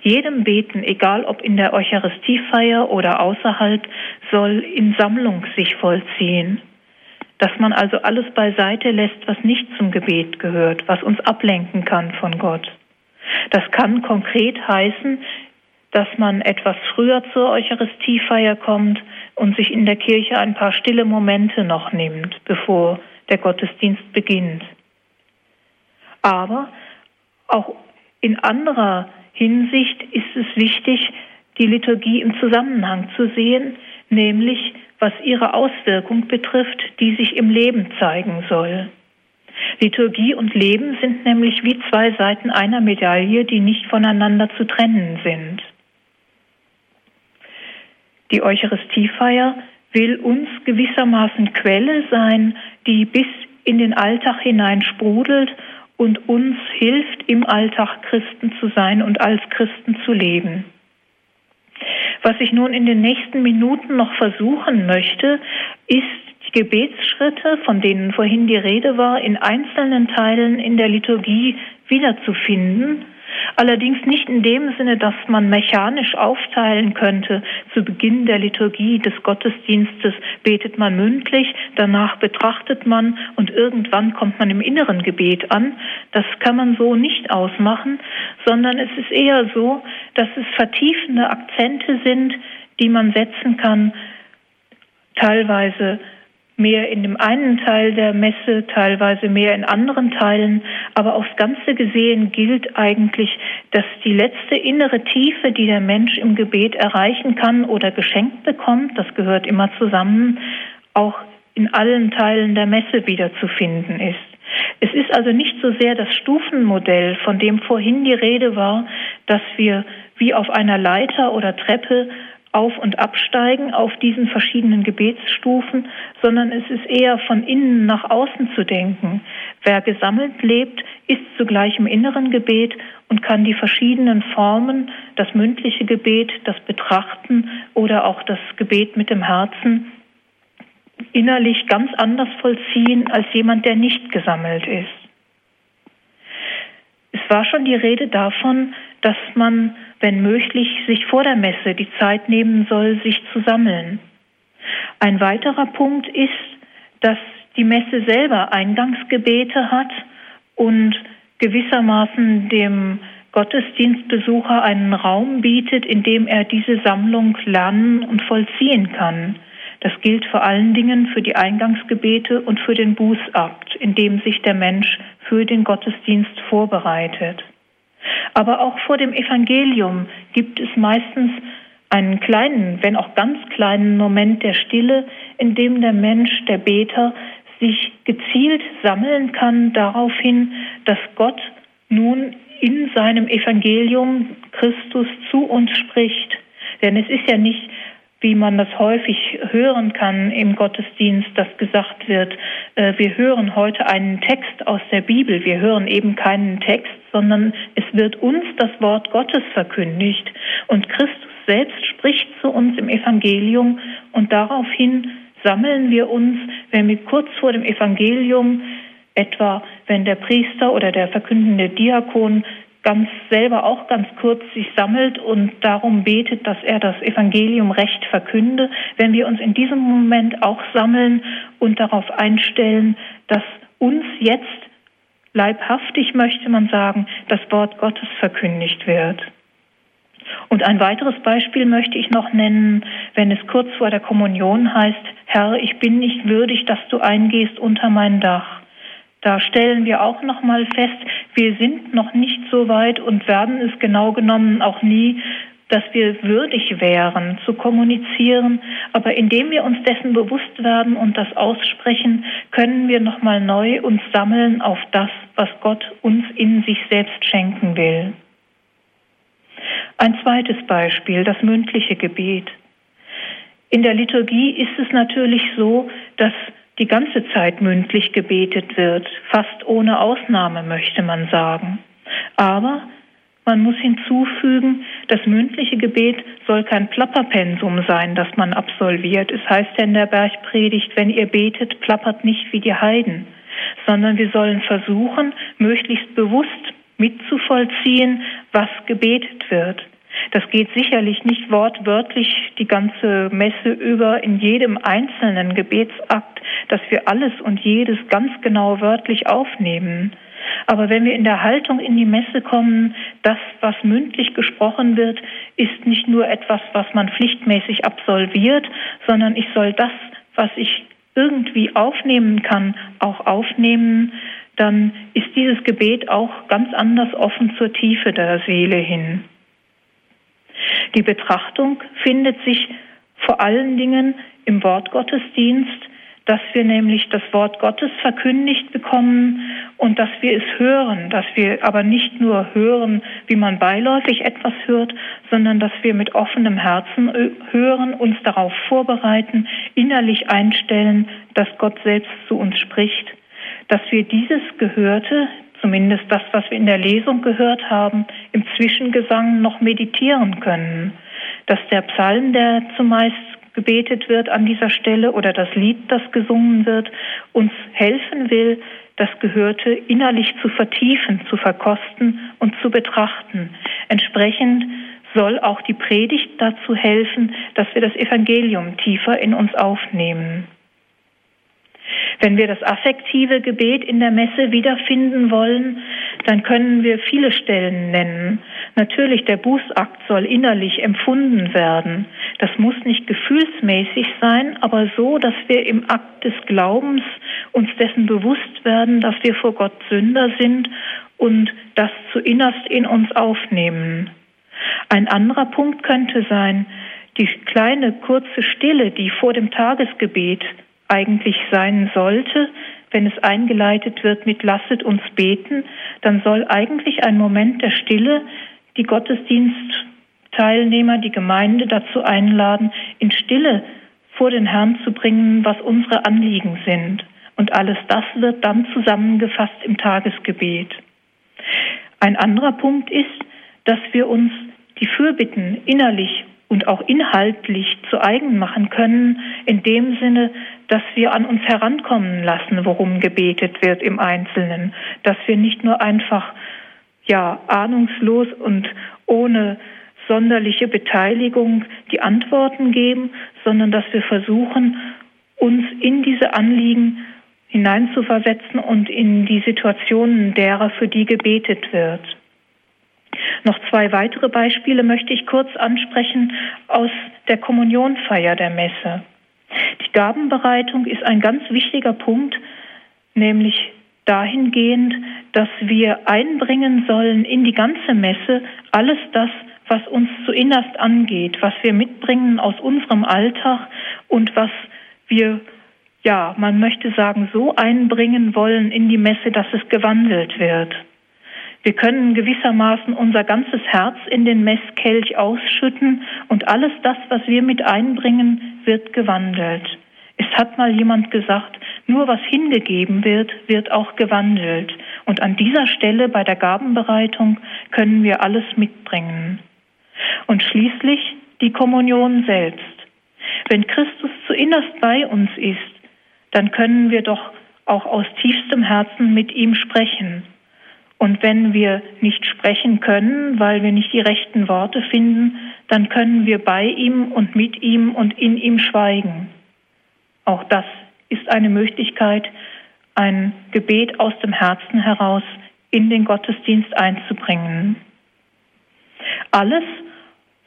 Jedem Beten, egal ob in der Eucharistiefeier oder außerhalb, soll in Sammlung sich vollziehen. Dass man also alles beiseite lässt, was nicht zum Gebet gehört, was uns ablenken kann von Gott. Das kann konkret heißen, dass man etwas früher zur Eucharistiefeier kommt und sich in der Kirche ein paar stille Momente noch nimmt, bevor der Gottesdienst beginnt. Aber auch in anderer Hinsicht ist es wichtig, die Liturgie im Zusammenhang zu sehen, nämlich was ihre Auswirkung betrifft, die sich im Leben zeigen soll. Liturgie und Leben sind nämlich wie zwei Seiten einer Medaille, die nicht voneinander zu trennen sind. Die Eucharistiefeier will uns gewissermaßen Quelle sein, die bis in den Alltag hinein sprudelt und uns hilft, im Alltag Christen zu sein und als Christen zu leben. Was ich nun in den nächsten Minuten noch versuchen möchte, ist die Gebetsschritte, von denen vorhin die Rede war, in einzelnen Teilen in der Liturgie wiederzufinden Allerdings nicht in dem Sinne, dass man mechanisch aufteilen könnte. Zu Beginn der Liturgie des Gottesdienstes betet man mündlich, danach betrachtet man und irgendwann kommt man im inneren Gebet an. Das kann man so nicht ausmachen, sondern es ist eher so, dass es vertiefende Akzente sind, die man setzen kann, teilweise mehr in dem einen Teil der Messe, teilweise mehr in anderen Teilen. Aber aufs Ganze gesehen gilt eigentlich, dass die letzte innere Tiefe, die der Mensch im Gebet erreichen kann oder geschenkt bekommt, das gehört immer zusammen, auch in allen Teilen der Messe wiederzufinden ist. Es ist also nicht so sehr das Stufenmodell, von dem vorhin die Rede war, dass wir wie auf einer Leiter oder Treppe auf- und absteigen auf diesen verschiedenen Gebetsstufen, sondern es ist eher von innen nach außen zu denken. Wer gesammelt lebt, ist zugleich im inneren Gebet und kann die verschiedenen Formen, das mündliche Gebet, das Betrachten oder auch das Gebet mit dem Herzen, innerlich ganz anders vollziehen als jemand, der nicht gesammelt ist. Es war schon die Rede davon, dass man wenn möglich, sich vor der Messe die Zeit nehmen soll, sich zu sammeln. Ein weiterer Punkt ist, dass die Messe selber Eingangsgebete hat und gewissermaßen dem Gottesdienstbesucher einen Raum bietet, in dem er diese Sammlung lernen und vollziehen kann. Das gilt vor allen Dingen für die Eingangsgebete und für den Bußakt, in dem sich der Mensch für den Gottesdienst vorbereitet. Aber auch vor dem Evangelium gibt es meistens einen kleinen, wenn auch ganz kleinen Moment der Stille, in dem der Mensch, der Beter, sich gezielt sammeln kann darauf hin, dass Gott nun in seinem Evangelium Christus zu uns spricht. Denn es ist ja nicht wie man das häufig hören kann im Gottesdienst, dass gesagt wird, äh, wir hören heute einen Text aus der Bibel. Wir hören eben keinen Text, sondern es wird uns das Wort Gottes verkündigt. Und Christus selbst spricht zu uns im Evangelium und daraufhin sammeln wir uns, wenn wir kurz vor dem Evangelium etwa wenn der Priester oder der verkündende Diakon ganz selber auch ganz kurz sich sammelt und darum betet, dass er das Evangelium recht verkünde, wenn wir uns in diesem Moment auch sammeln und darauf einstellen, dass uns jetzt leibhaftig, möchte man sagen, das Wort Gottes verkündigt wird. Und ein weiteres Beispiel möchte ich noch nennen, wenn es kurz vor der Kommunion heißt, Herr, ich bin nicht würdig, dass du eingehst unter mein Dach. Da stellen wir auch noch mal fest, wir sind noch nicht so weit und werden es genau genommen auch nie, dass wir würdig wären zu kommunizieren, aber indem wir uns dessen bewusst werden und das aussprechen, können wir noch mal neu uns sammeln auf das, was Gott uns in sich selbst schenken will. Ein zweites Beispiel, das mündliche Gebet. In der Liturgie ist es natürlich so, dass die ganze Zeit mündlich gebetet wird, fast ohne Ausnahme möchte man sagen. Aber man muss hinzufügen, das mündliche Gebet soll kein Plapperpensum sein, das man absolviert. Es heißt ja in der Bergpredigt, wenn ihr betet, plappert nicht wie die Heiden, sondern wir sollen versuchen, möglichst bewusst mitzuvollziehen, was gebetet wird. Das geht sicherlich nicht wortwörtlich die ganze Messe über in jedem einzelnen Gebetsakt, dass wir alles und jedes ganz genau wörtlich aufnehmen. Aber wenn wir in der Haltung in die Messe kommen, das, was mündlich gesprochen wird, ist nicht nur etwas, was man pflichtmäßig absolviert, sondern ich soll das, was ich irgendwie aufnehmen kann, auch aufnehmen, dann ist dieses Gebet auch ganz anders offen zur Tiefe der Seele hin. Die Betrachtung findet sich vor allen Dingen im Wortgottesdienst, dass wir nämlich das Wort Gottes verkündigt bekommen und dass wir es hören, dass wir aber nicht nur hören, wie man beiläufig etwas hört, sondern dass wir mit offenem Herzen hören, uns darauf vorbereiten, innerlich einstellen, dass Gott selbst zu uns spricht, dass wir dieses Gehörte, zumindest das, was wir in der Lesung gehört haben, im Zwischengesang noch meditieren können, dass der Psalm, der zumeist gebetet wird an dieser Stelle oder das Lied, das gesungen wird, uns helfen will, das Gehörte innerlich zu vertiefen, zu verkosten und zu betrachten. Entsprechend soll auch die Predigt dazu helfen, dass wir das Evangelium tiefer in uns aufnehmen. Wenn wir das affektive Gebet in der Messe wiederfinden wollen, dann können wir viele Stellen nennen. Natürlich, der Bußakt soll innerlich empfunden werden. Das muss nicht gefühlsmäßig sein, aber so, dass wir im Akt des Glaubens uns dessen bewusst werden, dass wir vor Gott Sünder sind und das zu innerst in uns aufnehmen. Ein anderer Punkt könnte sein, die kleine kurze Stille, die vor dem Tagesgebet eigentlich sein sollte, wenn es eingeleitet wird mit Lasset uns beten, dann soll eigentlich ein Moment der Stille die Gottesdienstteilnehmer, die Gemeinde dazu einladen, in Stille vor den Herrn zu bringen, was unsere Anliegen sind. Und alles das wird dann zusammengefasst im Tagesgebet. Ein anderer Punkt ist, dass wir uns die Fürbitten innerlich und auch inhaltlich zu eigen machen können, in dem Sinne, dass wir an uns herankommen lassen, worum gebetet wird im Einzelnen, dass wir nicht nur einfach ja ahnungslos und ohne sonderliche Beteiligung die Antworten geben, sondern dass wir versuchen, uns in diese Anliegen hineinzuversetzen und in die Situationen derer, für die gebetet wird. Noch zwei weitere Beispiele möchte ich kurz ansprechen aus der Kommunionfeier der Messe. Die Gabenbereitung ist ein ganz wichtiger Punkt, nämlich dahingehend, dass wir einbringen sollen in die ganze Messe alles das, was uns zuinnerst angeht, was wir mitbringen aus unserem Alltag und was wir, ja, man möchte sagen, so einbringen wollen in die Messe, dass es gewandelt wird. Wir können gewissermaßen unser ganzes Herz in den Messkelch ausschütten und alles das, was wir mit einbringen, wird gewandelt. Es hat mal jemand gesagt, nur was hingegeben wird, wird auch gewandelt. Und an dieser Stelle bei der Gabenbereitung können wir alles mitbringen. Und schließlich die Kommunion selbst. Wenn Christus zuinnerst bei uns ist, dann können wir doch auch aus tiefstem Herzen mit ihm sprechen. Und wenn wir nicht sprechen können, weil wir nicht die rechten Worte finden, dann können wir bei ihm und mit ihm und in ihm schweigen. Auch das ist eine Möglichkeit, ein Gebet aus dem Herzen heraus in den Gottesdienst einzubringen. Alles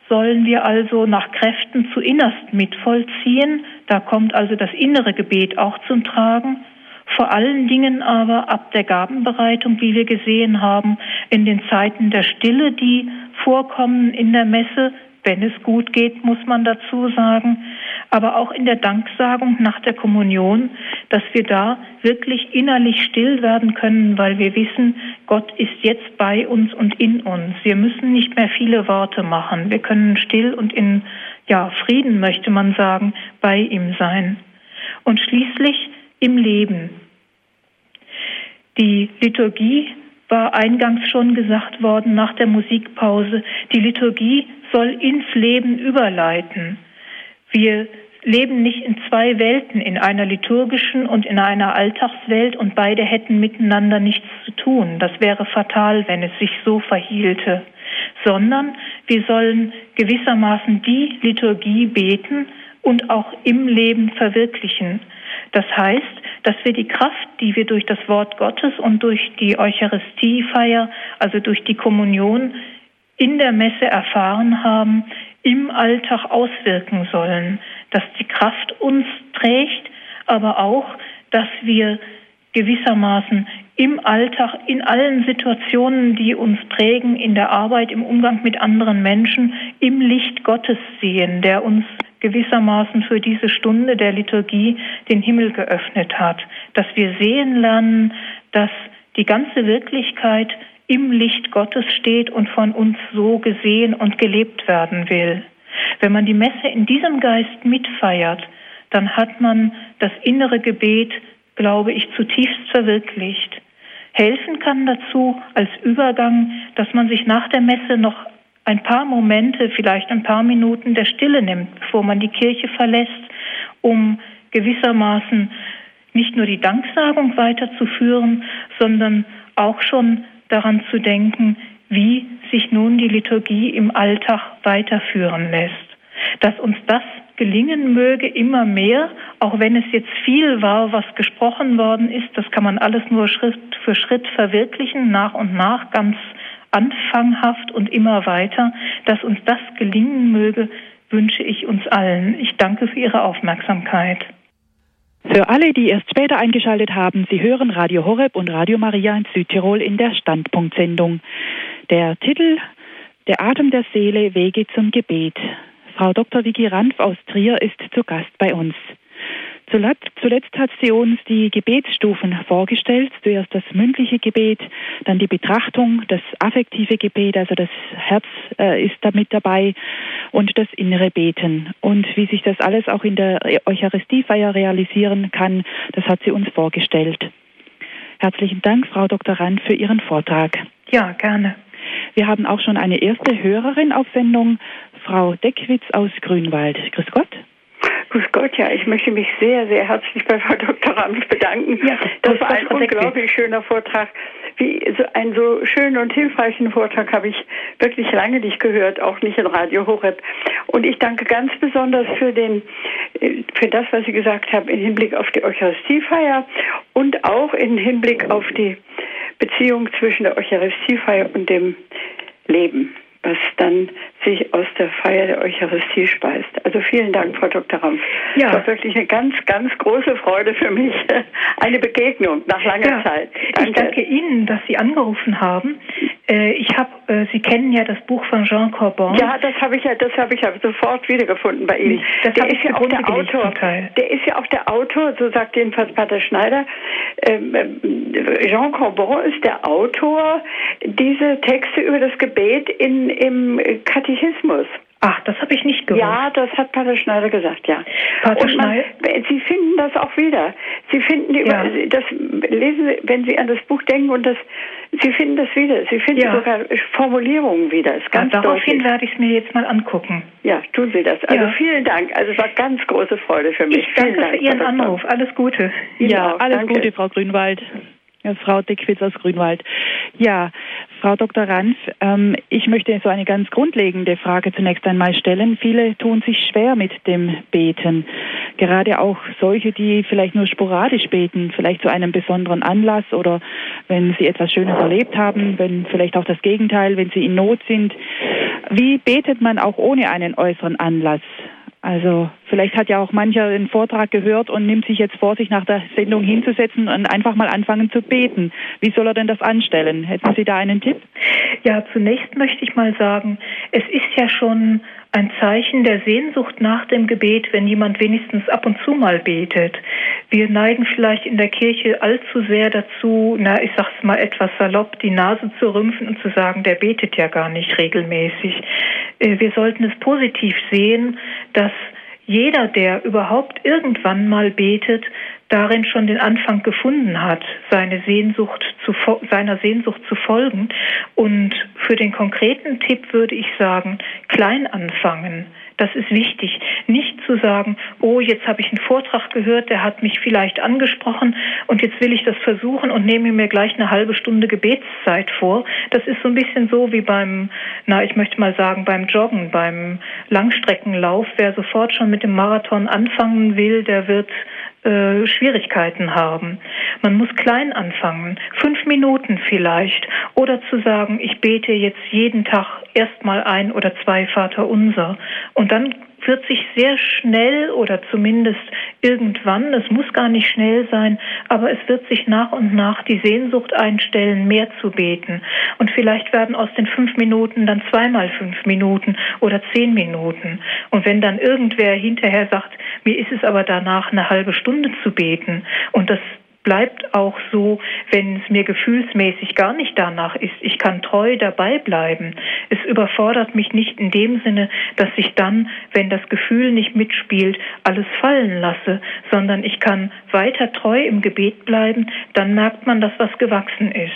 sollen wir also nach Kräften zu innerst mitvollziehen. Da kommt also das innere Gebet auch zum Tragen. Vor allen Dingen aber ab der Gabenbereitung, wie wir gesehen haben, in den Zeiten der Stille, die vorkommen in der Messe, wenn es gut geht, muss man dazu sagen, aber auch in der Danksagung nach der Kommunion, dass wir da wirklich innerlich still werden können, weil wir wissen, Gott ist jetzt bei uns und in uns. Wir müssen nicht mehr viele Worte machen. Wir können still und in ja, Frieden, möchte man sagen, bei ihm sein. Und schließlich im Leben. Die Liturgie war eingangs schon gesagt worden nach der Musikpause, die Liturgie soll ins Leben überleiten. Wir leben nicht in zwei Welten, in einer liturgischen und in einer Alltagswelt und beide hätten miteinander nichts zu tun. Das wäre fatal, wenn es sich so verhielte, sondern wir sollen gewissermaßen die Liturgie beten und auch im Leben verwirklichen. Das heißt, dass wir die Kraft, die wir durch das Wort Gottes und durch die Eucharistiefeier, also durch die Kommunion in der Messe erfahren haben, im Alltag auswirken sollen, dass die Kraft uns trägt, aber auch, dass wir gewissermaßen im Alltag, in allen Situationen, die uns prägen, in der Arbeit, im Umgang mit anderen Menschen, im Licht Gottes sehen, der uns gewissermaßen für diese Stunde der Liturgie den Himmel geöffnet hat, dass wir sehen lernen, dass die ganze Wirklichkeit im Licht Gottes steht und von uns so gesehen und gelebt werden will. Wenn man die Messe in diesem Geist mitfeiert, dann hat man das innere Gebet, glaube ich, zutiefst verwirklicht. Helfen kann dazu als Übergang, dass man sich nach der Messe noch ein paar Momente, vielleicht ein paar Minuten der Stille nimmt, bevor man die Kirche verlässt, um gewissermaßen nicht nur die Danksagung weiterzuführen, sondern auch schon daran zu denken, wie sich nun die Liturgie im Alltag weiterführen lässt. Dass uns das gelingen möge, immer mehr, auch wenn es jetzt viel war, was gesprochen worden ist, das kann man alles nur Schritt für Schritt verwirklichen, nach und nach, ganz anfanghaft und immer weiter. Dass uns das gelingen möge, wünsche ich uns allen. Ich danke für Ihre Aufmerksamkeit. Für alle, die erst später eingeschaltet haben, Sie hören Radio Horeb und Radio Maria in Südtirol in der Standpunktsendung. Der Titel Der Atem der Seele, Wege zum Gebet. Frau Dr. Vicky Ranf aus Trier ist zu Gast bei uns. Zuletzt hat sie uns die Gebetsstufen vorgestellt. Zuerst das mündliche Gebet, dann die Betrachtung, das affektive Gebet, also das Herz äh, ist damit dabei und das innere Beten. Und wie sich das alles auch in der Eucharistiefeier realisieren kann, das hat sie uns vorgestellt. Herzlichen Dank, Frau Dr. Rand, für Ihren Vortrag. Ja, gerne. Wir haben auch schon eine erste Hörerin auf Sendung, Frau Deckwitz aus Grünwald. Grüß Gott. Grüß Gott, ja, ich möchte mich sehr, sehr herzlich bei Frau Dr. Rams bedanken. Ja, das war ein unglaublich schöner Vortrag. Wie so einen so schönen und hilfreichen Vortrag habe ich wirklich lange nicht gehört, auch nicht in Radio Horeb. Und ich danke ganz besonders für den, für das, was Sie gesagt haben, im Hinblick auf die Eucharistiefeier und auch im Hinblick auf die Beziehung zwischen der Eucharistiefeier und dem Leben was dann sich aus der Feier der Eucharistie speist. Also vielen Dank, Frau Dr. Rampf. Ja. Das war wirklich eine ganz, ganz große Freude für mich. <laughs> Eine Begegnung nach langer ja. Zeit. Danke. Ich danke Ihnen, dass Sie angerufen haben. Äh, ich habe, äh, Sie kennen ja das Buch von Jean Corbon. Ja, das habe ich ja, das habe ich ja sofort wiedergefunden bei Ihnen. Das der ist ja auch der Autor. Der ist ja auch der Autor, so sagt jedenfalls Pater Schneider. Ähm, ähm, Jean Corbon ist der Autor diese Texte über das Gebet in im Katechismus. Ach, das habe ich nicht gehört. Ja, das hat Pater Schneider gesagt, ja. Pater Schneider? Sie finden das auch wieder. Sie finden ja. das lesen Sie, wenn Sie an das Buch denken und das Sie finden das wieder. Sie finden ja. sogar Formulierungen wieder. Ist ganz ja, daraufhin werde ich es mir jetzt mal angucken. Ja, tun Sie das. Also ja. vielen Dank. Also es war ganz große Freude für mich. Ich danke Dank, für Ihren Anruf. Alles Gute. Ja, auch. alles danke. Gute, Frau Grünwald. Frau Dickwitz aus Grünwald. Ja, Frau Dr. Ranf, ähm, ich möchte so eine ganz grundlegende Frage zunächst einmal stellen. Viele tun sich schwer mit dem Beten. Gerade auch solche, die vielleicht nur sporadisch beten, vielleicht zu einem besonderen Anlass oder wenn sie etwas Schönes erlebt haben, wenn vielleicht auch das Gegenteil, wenn sie in Not sind. Wie betet man auch ohne einen äußeren Anlass? Also vielleicht hat ja auch mancher den Vortrag gehört und nimmt sich jetzt vor, sich nach der Sendung hinzusetzen und einfach mal anfangen zu beten. Wie soll er denn das anstellen? Hätten Sie da einen Tipp? Ja, zunächst möchte ich mal sagen, es ist ja schon ein Zeichen der Sehnsucht nach dem Gebet, wenn jemand wenigstens ab und zu mal betet. Wir neigen vielleicht in der Kirche allzu sehr dazu, na, ich sag's mal etwas salopp, die Nase zu rümpfen und zu sagen, der betet ja gar nicht regelmäßig. Äh, wir sollten es positiv sehen, dass jeder, der überhaupt irgendwann mal betet, darin schon den Anfang gefunden hat, seine Sehnsucht zu, seiner Sehnsucht zu folgen. Und für den konkreten Tipp würde ich sagen, klein anfangen. Das ist wichtig. Nicht zu sagen, oh, jetzt habe ich einen Vortrag gehört, der hat mich vielleicht angesprochen und jetzt will ich das versuchen und nehme mir gleich eine halbe Stunde Gebetszeit vor. Das ist so ein bisschen so wie beim, na, ich möchte mal sagen, beim Joggen, beim Langstreckenlauf. Wer sofort schon mit dem Marathon anfangen will, der wird äh, Schwierigkeiten haben. Man muss klein anfangen, fünf Minuten vielleicht, oder zu sagen, ich bete jetzt jeden Tag erstmal ein oder zwei Vater unser. Und dann wird sich sehr schnell oder zumindest irgendwann, es muss gar nicht schnell sein, aber es wird sich nach und nach die Sehnsucht einstellen, mehr zu beten. Und vielleicht werden aus den fünf Minuten dann zweimal fünf Minuten oder zehn Minuten. Und wenn dann irgendwer hinterher sagt, mir ist es aber danach eine halbe Stunde zu beten und das bleibt auch so, wenn es mir gefühlsmäßig gar nicht danach ist. Ich kann treu dabei bleiben. Es überfordert mich nicht in dem Sinne, dass ich dann, wenn das Gefühl nicht mitspielt, alles fallen lasse, sondern ich kann weiter treu im Gebet bleiben. Dann merkt man, dass was gewachsen ist.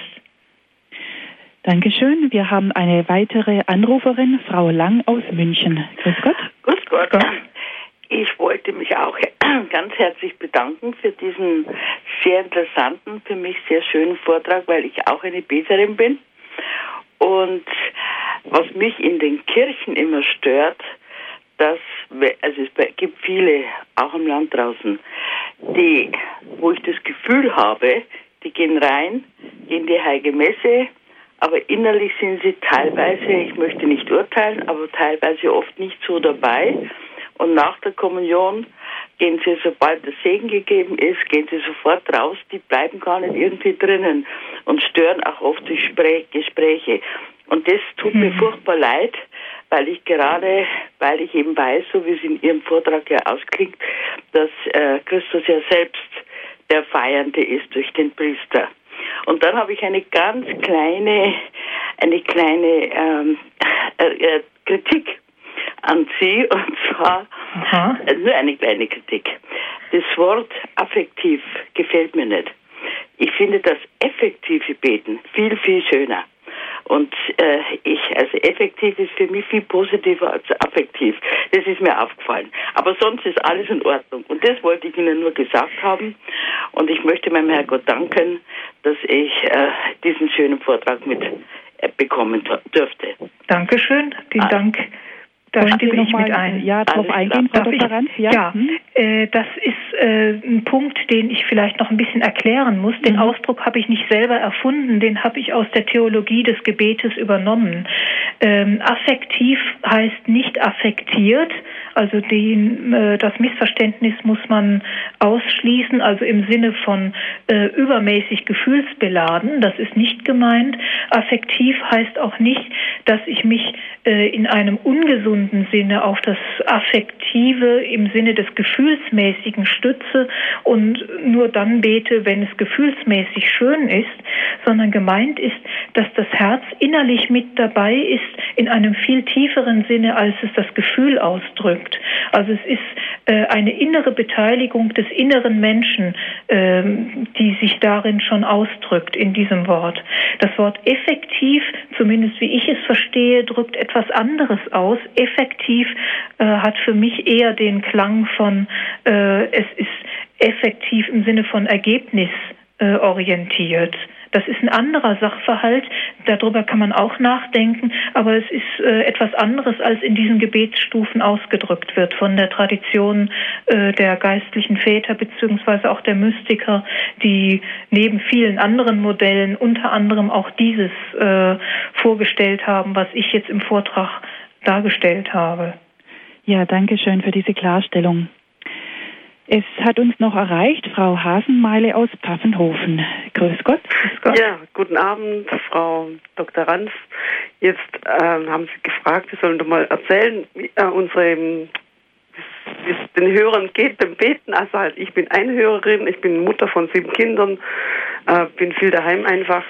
Dankeschön. Wir haben eine weitere Anruferin, Frau Lang aus München. Grüß Gott. Grüß Gott. Gott. Ich wollte mich auch <clears throat> ganz herzlich bedanken für diesen sehr interessanten, für mich sehr schönen Vortrag, weil ich auch eine Beterin bin. Und was mich in den Kirchen immer stört, dass, also es gibt viele, auch im Land draußen, die, wo ich das Gefühl habe, die gehen rein, in die Heilige Messe, aber innerlich sind sie teilweise, ich möchte nicht urteilen, aber teilweise oft nicht so dabei und nach der Kommunion gehen sie, sobald der Segen gegeben ist, gehen sie sofort raus. Die bleiben gar nicht irgendwie drinnen und stören auch oft die Gespräche. Und das tut mhm. mir furchtbar leid, weil ich gerade, weil ich eben weiß, so wie es in Ihrem Vortrag ja ausklingt, dass äh, Christus ja selbst der Feiernde ist durch den Priester. Und dann habe ich eine ganz kleine, eine kleine ähm, äh, äh, Kritik an Sie <laughs> und zwar Aha. nur eine kleine Kritik. Das Wort affektiv gefällt mir nicht. Ich finde das effektive Beten viel, viel schöner. Und äh, ich, also effektiv ist für mich viel positiver als affektiv. Das ist mir aufgefallen. Aber sonst ist alles in Ordnung. Und das wollte ich Ihnen nur gesagt haben. Und ich möchte meinem Herrgott danken, dass ich äh, diesen schönen Vortrag mit äh, bekommen dürfte. Dankeschön. Vielen also. Dank da Wollen stimme ich mit ein. Ja, darauf eingehen, Frau Doktorand? Ja, ja hm? äh, das ist äh, ein Punkt, den ich vielleicht noch ein bisschen erklären muss. Den mhm. Ausdruck habe ich nicht selber erfunden, den habe ich aus der Theologie des Gebetes übernommen. Ähm, affektiv heißt nicht affektiert, also den, äh, das Missverständnis muss man ausschließen, also im Sinne von übermäßig gefühlsbeladen. Das ist nicht gemeint. Affektiv heißt auch nicht, dass ich mich in einem ungesunden Sinne auf das Affektive im Sinne des Gefühlsmäßigen stütze und nur dann bete, wenn es gefühlsmäßig schön ist, sondern gemeint ist, dass das Herz innerlich mit dabei ist in einem viel tieferen Sinne, als es das Gefühl ausdrückt. Also es ist äh, eine innere Beteiligung des inneren Menschen, äh, die sich darin schon ausdrückt in diesem Wort. Das Wort effektiv, zumindest wie ich es verstehe, drückt etwas anderes aus. Effektiv äh, hat für mich eher den Klang von, äh, es ist effektiv im Sinne von Ergebnis äh, orientiert. Das ist ein anderer Sachverhalt, darüber kann man auch nachdenken, aber es ist äh, etwas anderes, als in diesen Gebetsstufen ausgedrückt wird von der Tradition äh, der geistlichen Väter beziehungsweise auch der Mystiker, die neben vielen anderen Modellen unter anderem auch dieses äh, vorgestellt haben, was ich jetzt im Vortrag dargestellt habe. Ja, danke schön für diese Klarstellung. Es hat uns noch erreicht, Frau Hasenmeile aus Pfaffenhofen. Grüß Gott. Grüß Gott. Ja, guten Abend, Frau Dr. Ranz. Jetzt ähm, haben Sie gefragt, wir sollen doch mal erzählen, wie äh, unsere, wie es den Hörern geht beim Beten. Also halt, ich bin Einhörerin, ich bin Mutter von sieben Kindern, äh, bin viel daheim einfach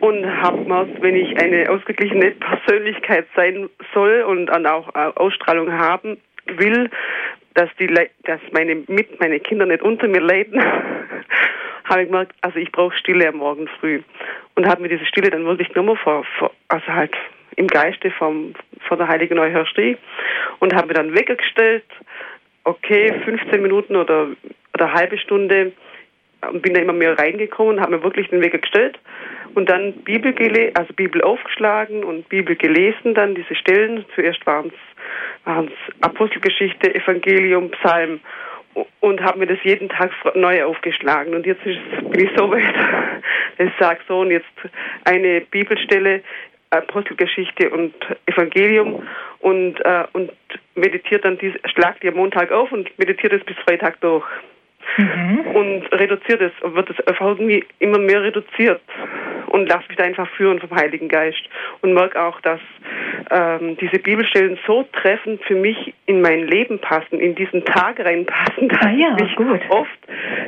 und habe mir, wenn ich eine ausgeglichene Persönlichkeit sein soll und dann auch äh, Ausstrahlung haben will, dass die dass meine mit meine Kinder nicht unter mir leiden, <laughs> habe ich gemerkt, also ich brauche Stille am Morgen früh. Und habe mir diese Stille dann wirklich genommen vor, vor also halt im Geiste vom vor der Heiligen Neuhörsterie und habe mir dann weggestellt, okay, 15 Minuten oder oder halbe Stunde und bin da immer mehr reingekommen, habe mir wirklich den Weg gestellt und dann Bibel gele also Bibel aufgeschlagen und Bibel gelesen, dann diese Stellen. Zuerst waren es Apostelgeschichte, Evangelium, Psalm und habe mir das jeden Tag neu aufgeschlagen. Und jetzt bin ich so weit, <laughs> ich sage so, und jetzt eine Bibelstelle, Apostelgeschichte und Evangelium und, äh, und meditiert dann, dies, schlagt die am Montag auf und meditiert es bis Freitag durch. Mhm. Und reduziert es wird es einfach irgendwie immer mehr reduziert und lasse mich da einfach führen vom Heiligen Geist und merke auch, dass ähm, diese Bibelstellen so treffend für mich in mein Leben passen, in diesen Tag reinpassen, dass ah ja, ich gut. oft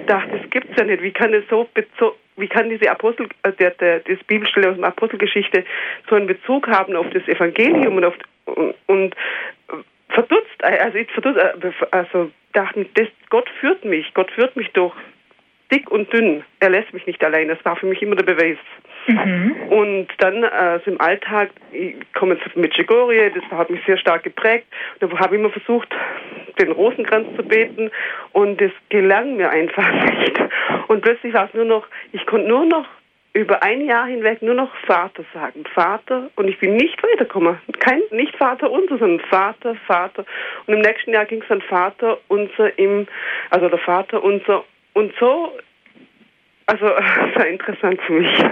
dachte, das gibt's ja nicht. Wie kann es so wie kann diese Apostel, äh, der, der, das Bibelstelle aus der Apostelgeschichte so einen Bezug haben auf das Evangelium und auf und, und verdutzt, also ich verdutzt, äh, also dachte, das, Gott führt mich, Gott führt mich durch dick und dünn. Er lässt mich nicht allein. Das war für mich immer der Beweis. Mhm. Und dann also im Alltag, ich komme zu Medjugorje, das hat mich sehr stark geprägt. Da habe ich immer versucht, den Rosenkranz zu beten und das gelang mir einfach <laughs> nicht. Und plötzlich war es nur noch, ich konnte nur noch über ein Jahr hinweg nur noch Vater sagen. Vater und ich bin nicht weitergekommen. Kein, nicht Vater unser, sondern Vater, Vater. Und im nächsten Jahr ging es dann Vater unser im, also der Vater unser. Und so, also <laughs> sehr interessant für mich.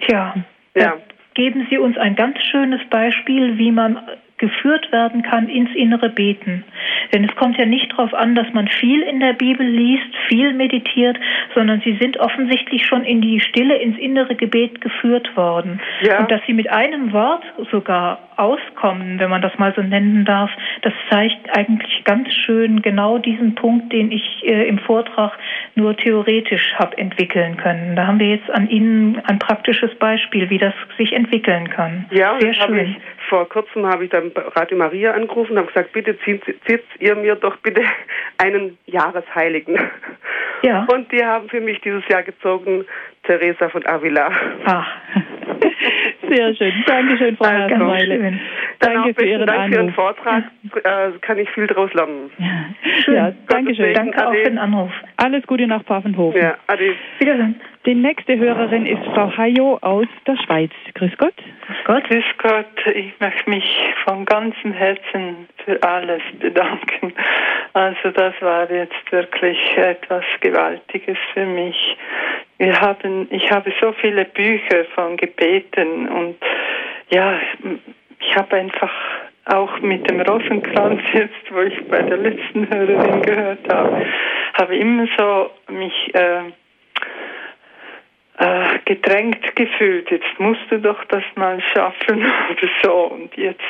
Tja, ja. geben Sie uns ein ganz schönes Beispiel, wie man geführt werden kann ins innere Beten. Denn es kommt ja nicht darauf an, dass man viel in der Bibel liest, viel meditiert, sondern sie sind offensichtlich schon in die Stille, ins innere Gebet geführt worden. Ja. Und dass sie mit einem Wort sogar auskommen, wenn man das mal so nennen darf, das zeigt eigentlich ganz schön genau diesen Punkt, den ich äh, im Vortrag nur theoretisch habe entwickeln können. Da haben wir jetzt an Ihnen ein praktisches Beispiel, wie das sich entwickeln kann. Ja, Sehr schön vor kurzem habe ich dann Radio Maria angerufen und habe gesagt, bitte zieht, zieht ihr mir doch bitte <laughs> einen Jahresheiligen. Ja. Und die haben für mich dieses Jahr gezogen Teresa von Avila. Ach. <laughs> Sehr schön. Dankeschön, Frau Herrmeile. Danke für Ihren Dank für Ihren Vortrag. Äh, kann ich viel daraus lernen. Ja, schön. Ja, Dankeschön. Danke auch für den Anruf. Alles Gute nach Pfaffenhofen. Ja, ade. Wiederhören. Die nächste Hörerin ist Frau Hayo aus der Schweiz. Grüß Gott. Grüß Gott. Grüß Gott. Ich möchte mich von ganzem Herzen für alles bedanken. Also das war jetzt wirklich etwas Gewaltiges für mich. Wir haben, ich habe so viele Bücher von Gebeten und ja, ich habe einfach auch mit dem Rosenkranz jetzt, wo ich bei der letzten Hörerin gehört habe, habe immer so mich äh, äh, gedrängt gefühlt. Jetzt musst du doch das mal schaffen <laughs> oder so. Und jetzt,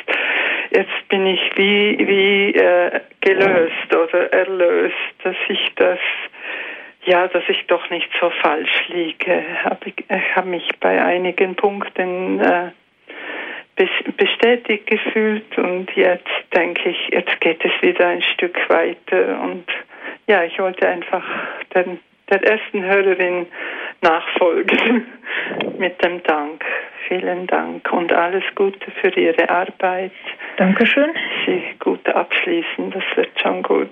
jetzt bin ich wie, wie äh, gelöst oder erlöst, dass ich das, ja, dass ich doch nicht so falsch liege. Hab ich ich habe mich bei einigen Punkten äh, bestätigt gefühlt und jetzt denke ich, jetzt geht es wieder ein Stück weiter und ja, ich wollte einfach den, der ersten Hörerin nachfolgen <laughs> mit dem Dank. Vielen Dank und alles Gute für Ihre Arbeit. Dankeschön. Sie gut abschließen, das wird schon gut.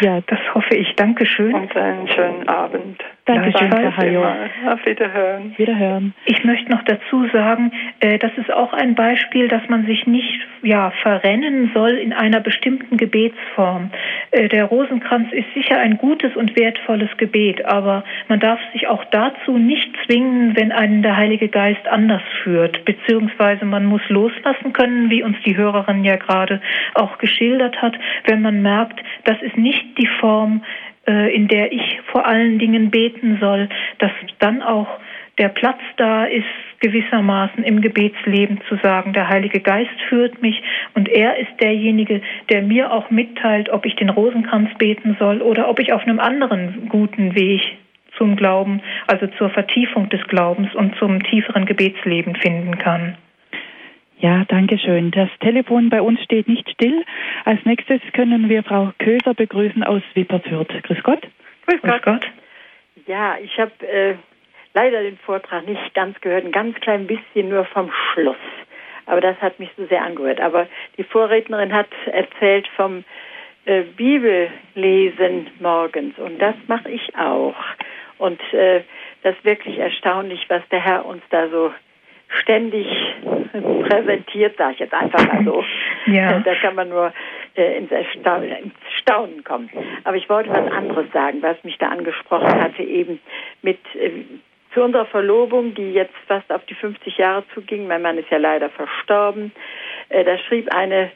Ja, das hoffe ich. Dankeschön. Und einen schönen Abend. Dankeschön, Frau Hajo. Auf Wiederhören. Wiederhören. Ich möchte noch dazu sagen, äh, das ist auch ein Beispiel, dass man sich nicht ja, verrennen soll in einer bestimmten Gebetsform. Äh, der Rosenkranz ist sicher ein gutes und wertvolles Gebet, aber man darf sich auch dazu nicht zwingen, wenn einen der Heilige Geist anders führt, beziehungsweise man muss loslassen können, wie uns die Hörerin ja gerade auch geschildert hat, wenn man merkt, das ist nicht die Form, äh, in der ich vor allen Dingen beten soll, dass dann auch der Platz da ist, gewissermaßen im Gebetsleben zu sagen, der Heilige Geist führt mich und er ist derjenige, der mir auch mitteilt, ob ich den Rosenkranz beten soll oder ob ich auf einem anderen guten Weg zum Glauben, also zur Vertiefung des Glaubens und zum tieferen Gebetsleben finden kann. Ja, danke schön. Das Telefon bei uns steht nicht still. Als nächstes können wir Frau Köser begrüßen aus Wipperfürth. Grüß Gott. Grüß Gott. Grüß Gott. Ja, ich habe äh, leider den Vortrag nicht ganz gehört, ein ganz klein bisschen nur vom Schluss. Aber das hat mich so sehr angehört. Aber die Vorrednerin hat erzählt vom äh, Bibellesen morgens und das mache ich auch. Und äh, das ist wirklich erstaunlich, was der Herr uns da so ständig <laughs> präsentiert, sage ich jetzt einfach mal so. <laughs> Ja. Da kann man nur äh, ins, Erstaunen, ins Staunen kommen. Aber ich wollte was anderes sagen, was mich da angesprochen hatte, eben mit äh, zu unserer Verlobung, die jetzt fast auf die 50 Jahre zuging. Mein Mann ist ja leider verstorben. Äh, da schrieb eine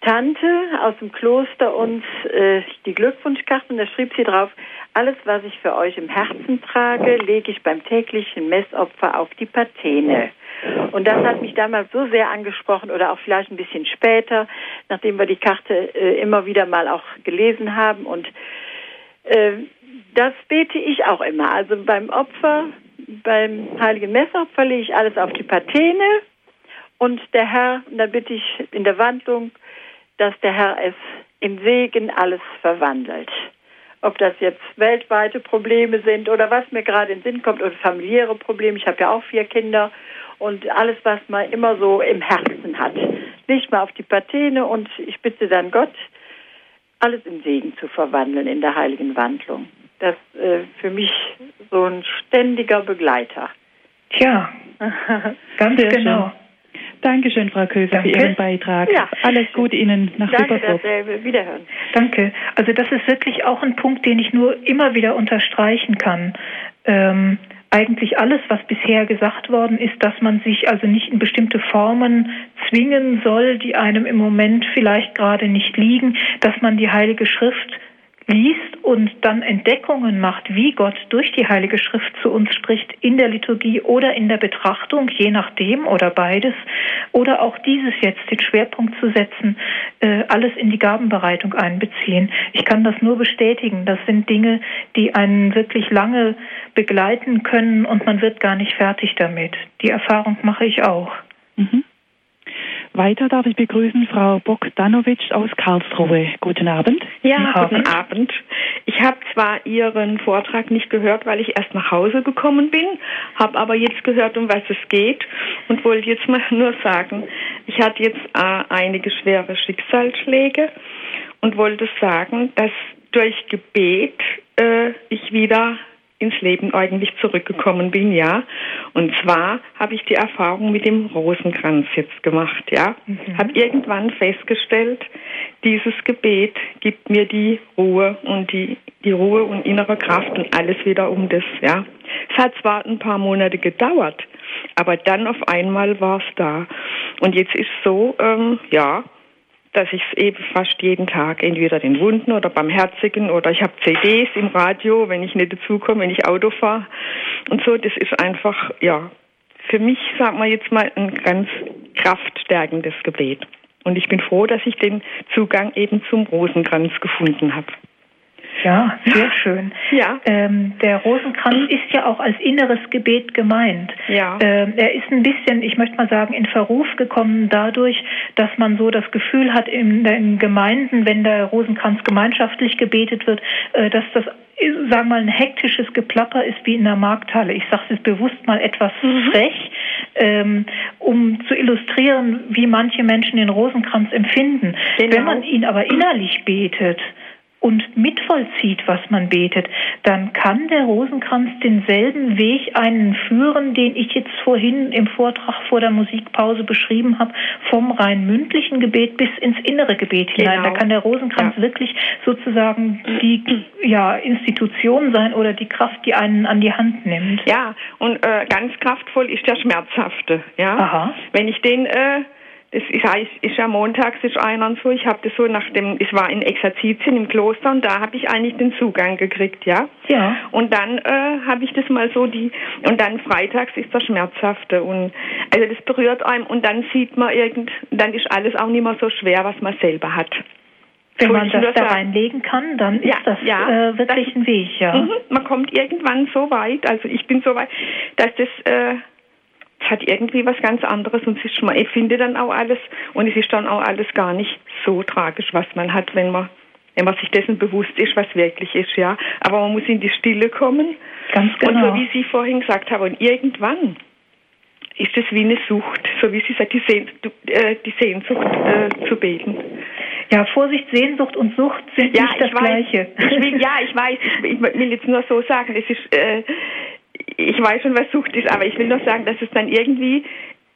Tante aus dem Kloster uns äh, die Glückwunschkarte und da schrieb sie drauf, alles, was ich für euch im Herzen trage, lege ich beim täglichen Messopfer auf die Patene. Und das hat mich damals so sehr angesprochen oder auch vielleicht ein bisschen später, nachdem wir die Karte äh, immer wieder mal auch gelesen haben. Und äh, das bete ich auch immer. Also beim Opfer, beim heiligen Messopfer lege ich alles auf die Patene und der Herr, und da bitte ich in der Wandlung, dass der Herr es im Segen alles verwandelt. Ob das jetzt weltweite Probleme sind oder was mir gerade in den Sinn kommt oder familiäre Probleme. Ich habe ja auch vier Kinder und alles, was man immer so im Herzen hat. Nicht mal auf die Patene und ich bitte dann Gott, alles im Segen zu verwandeln in der heiligen Wandlung. Das ist äh, für mich so ein ständiger Begleiter. Tja, <laughs> ganz genau. Schön. Dankeschön, Frau Köser, Danke. für Ihren Beitrag. Ja. Alles Gute Ihnen nach Danke, dasselbe. Wiederhören. Danke. Also das ist wirklich auch ein Punkt, den ich nur immer wieder unterstreichen kann. Ähm, eigentlich alles, was bisher gesagt worden ist, dass man sich also nicht in bestimmte Formen zwingen soll, die einem im Moment vielleicht gerade nicht liegen, dass man die Heilige Schrift liest und dann Entdeckungen macht, wie Gott durch die Heilige Schrift zu uns spricht, in der Liturgie oder in der Betrachtung, je nachdem oder beides, oder auch dieses jetzt den Schwerpunkt zu setzen, äh, alles in die Gabenbereitung einbeziehen. Ich kann das nur bestätigen. Das sind Dinge, die einen wirklich lange begleiten können und man wird gar nicht fertig damit. Die Erfahrung mache ich auch. Weiter darf ich begrüßen Frau Bogdanowitsch aus Karlsruhe. Guten Abend. Ja, guten Abend. Ich habe zwar Ihren Vortrag nicht gehört, weil ich erst nach Hause gekommen bin, habe aber jetzt gehört, um was es geht und wollte jetzt mal nur sagen, ich hatte jetzt äh, einige schwere Schicksalsschläge und wollte sagen, dass durch Gebet äh, ich wieder ins Leben eigentlich zurückgekommen bin, ja. Und zwar habe ich die Erfahrung mit dem Rosenkranz jetzt gemacht, ja. Mhm. Habe irgendwann festgestellt, dieses Gebet gibt mir die Ruhe und die, die Ruhe und innere Kraft und alles wieder um das, ja. Es hat zwar ein paar Monate gedauert, aber dann auf einmal war es da. Und jetzt ist so, ähm, ja, dass ich es eben fast jeden Tag entweder den Wunden oder beim Herzigen oder ich habe CDs im Radio, wenn ich nicht dazukomme, wenn ich Auto fahre und so. Das ist einfach, ja, für mich, sagen wir jetzt mal, ein ganz kraftstärkendes Gebet. Und ich bin froh, dass ich den Zugang eben zum Rosenkranz gefunden habe. Ja, sehr schön. Ja. Ähm, der Rosenkranz ist ja auch als inneres Gebet gemeint. Ja. Ähm, er ist ein bisschen, ich möchte mal sagen, in Verruf gekommen dadurch, dass man so das Gefühl hat in den Gemeinden, wenn der Rosenkranz gemeinschaftlich gebetet wird, äh, dass das sagen wir mal, ein hektisches Geplapper ist wie in der Markthalle. Ich sage es bewusst mal etwas mhm. frech, ähm, um zu illustrieren, wie manche Menschen den Rosenkranz empfinden. Genau. Wenn man ihn aber innerlich betet, und mitvollzieht, was man betet, dann kann der Rosenkranz denselben Weg einen führen, den ich jetzt vorhin im Vortrag vor der Musikpause beschrieben habe, vom rein mündlichen Gebet bis ins innere Gebet hinein. Genau. Da kann der Rosenkranz ja. wirklich sozusagen die ja, Institution sein oder die Kraft, die einen an die Hand nimmt. Ja, und äh, ganz kraftvoll ist der Schmerzhafte. Ja? Aha. Wenn ich den äh, das ist, ist ja montags ist einer und so. Ich habe das so nach dem, ich war in Exerzitien im Kloster und da habe ich eigentlich den Zugang gekriegt, ja. Ja. Und dann äh, habe ich das mal so die und dann freitags ist der schmerzhafte und also das berührt einem und dann sieht man irgend, dann ist alles auch nicht mehr so schwer, was man selber hat. Wenn man das da reinlegen kann, dann ist das ja, äh, wirklich das, ein Weg, ja. Mhm, man kommt irgendwann so weit, also ich bin so weit, dass das äh, es hat irgendwie was ganz anderes und es ist man dann auch alles und es ist dann auch alles gar nicht so tragisch, was man hat, wenn man wenn man sich dessen bewusst ist, was wirklich ist, ja. Aber man muss in die Stille kommen. Ganz genau. Und so wie Sie vorhin gesagt haben, und irgendwann ist es wie eine Sucht, so wie Sie sagt, die, Sehn, äh, die Sehnsucht äh, zu beten. Ja, Vorsicht, Sehnsucht und Sucht sind ja, nicht das weiß, Gleiche. Ich will, ja, ich <laughs> weiß. Ich, ich, will jetzt nur so sagen, es ist, äh, ich weiß schon, was Sucht ist, aber ich will nur sagen, dass es dann irgendwie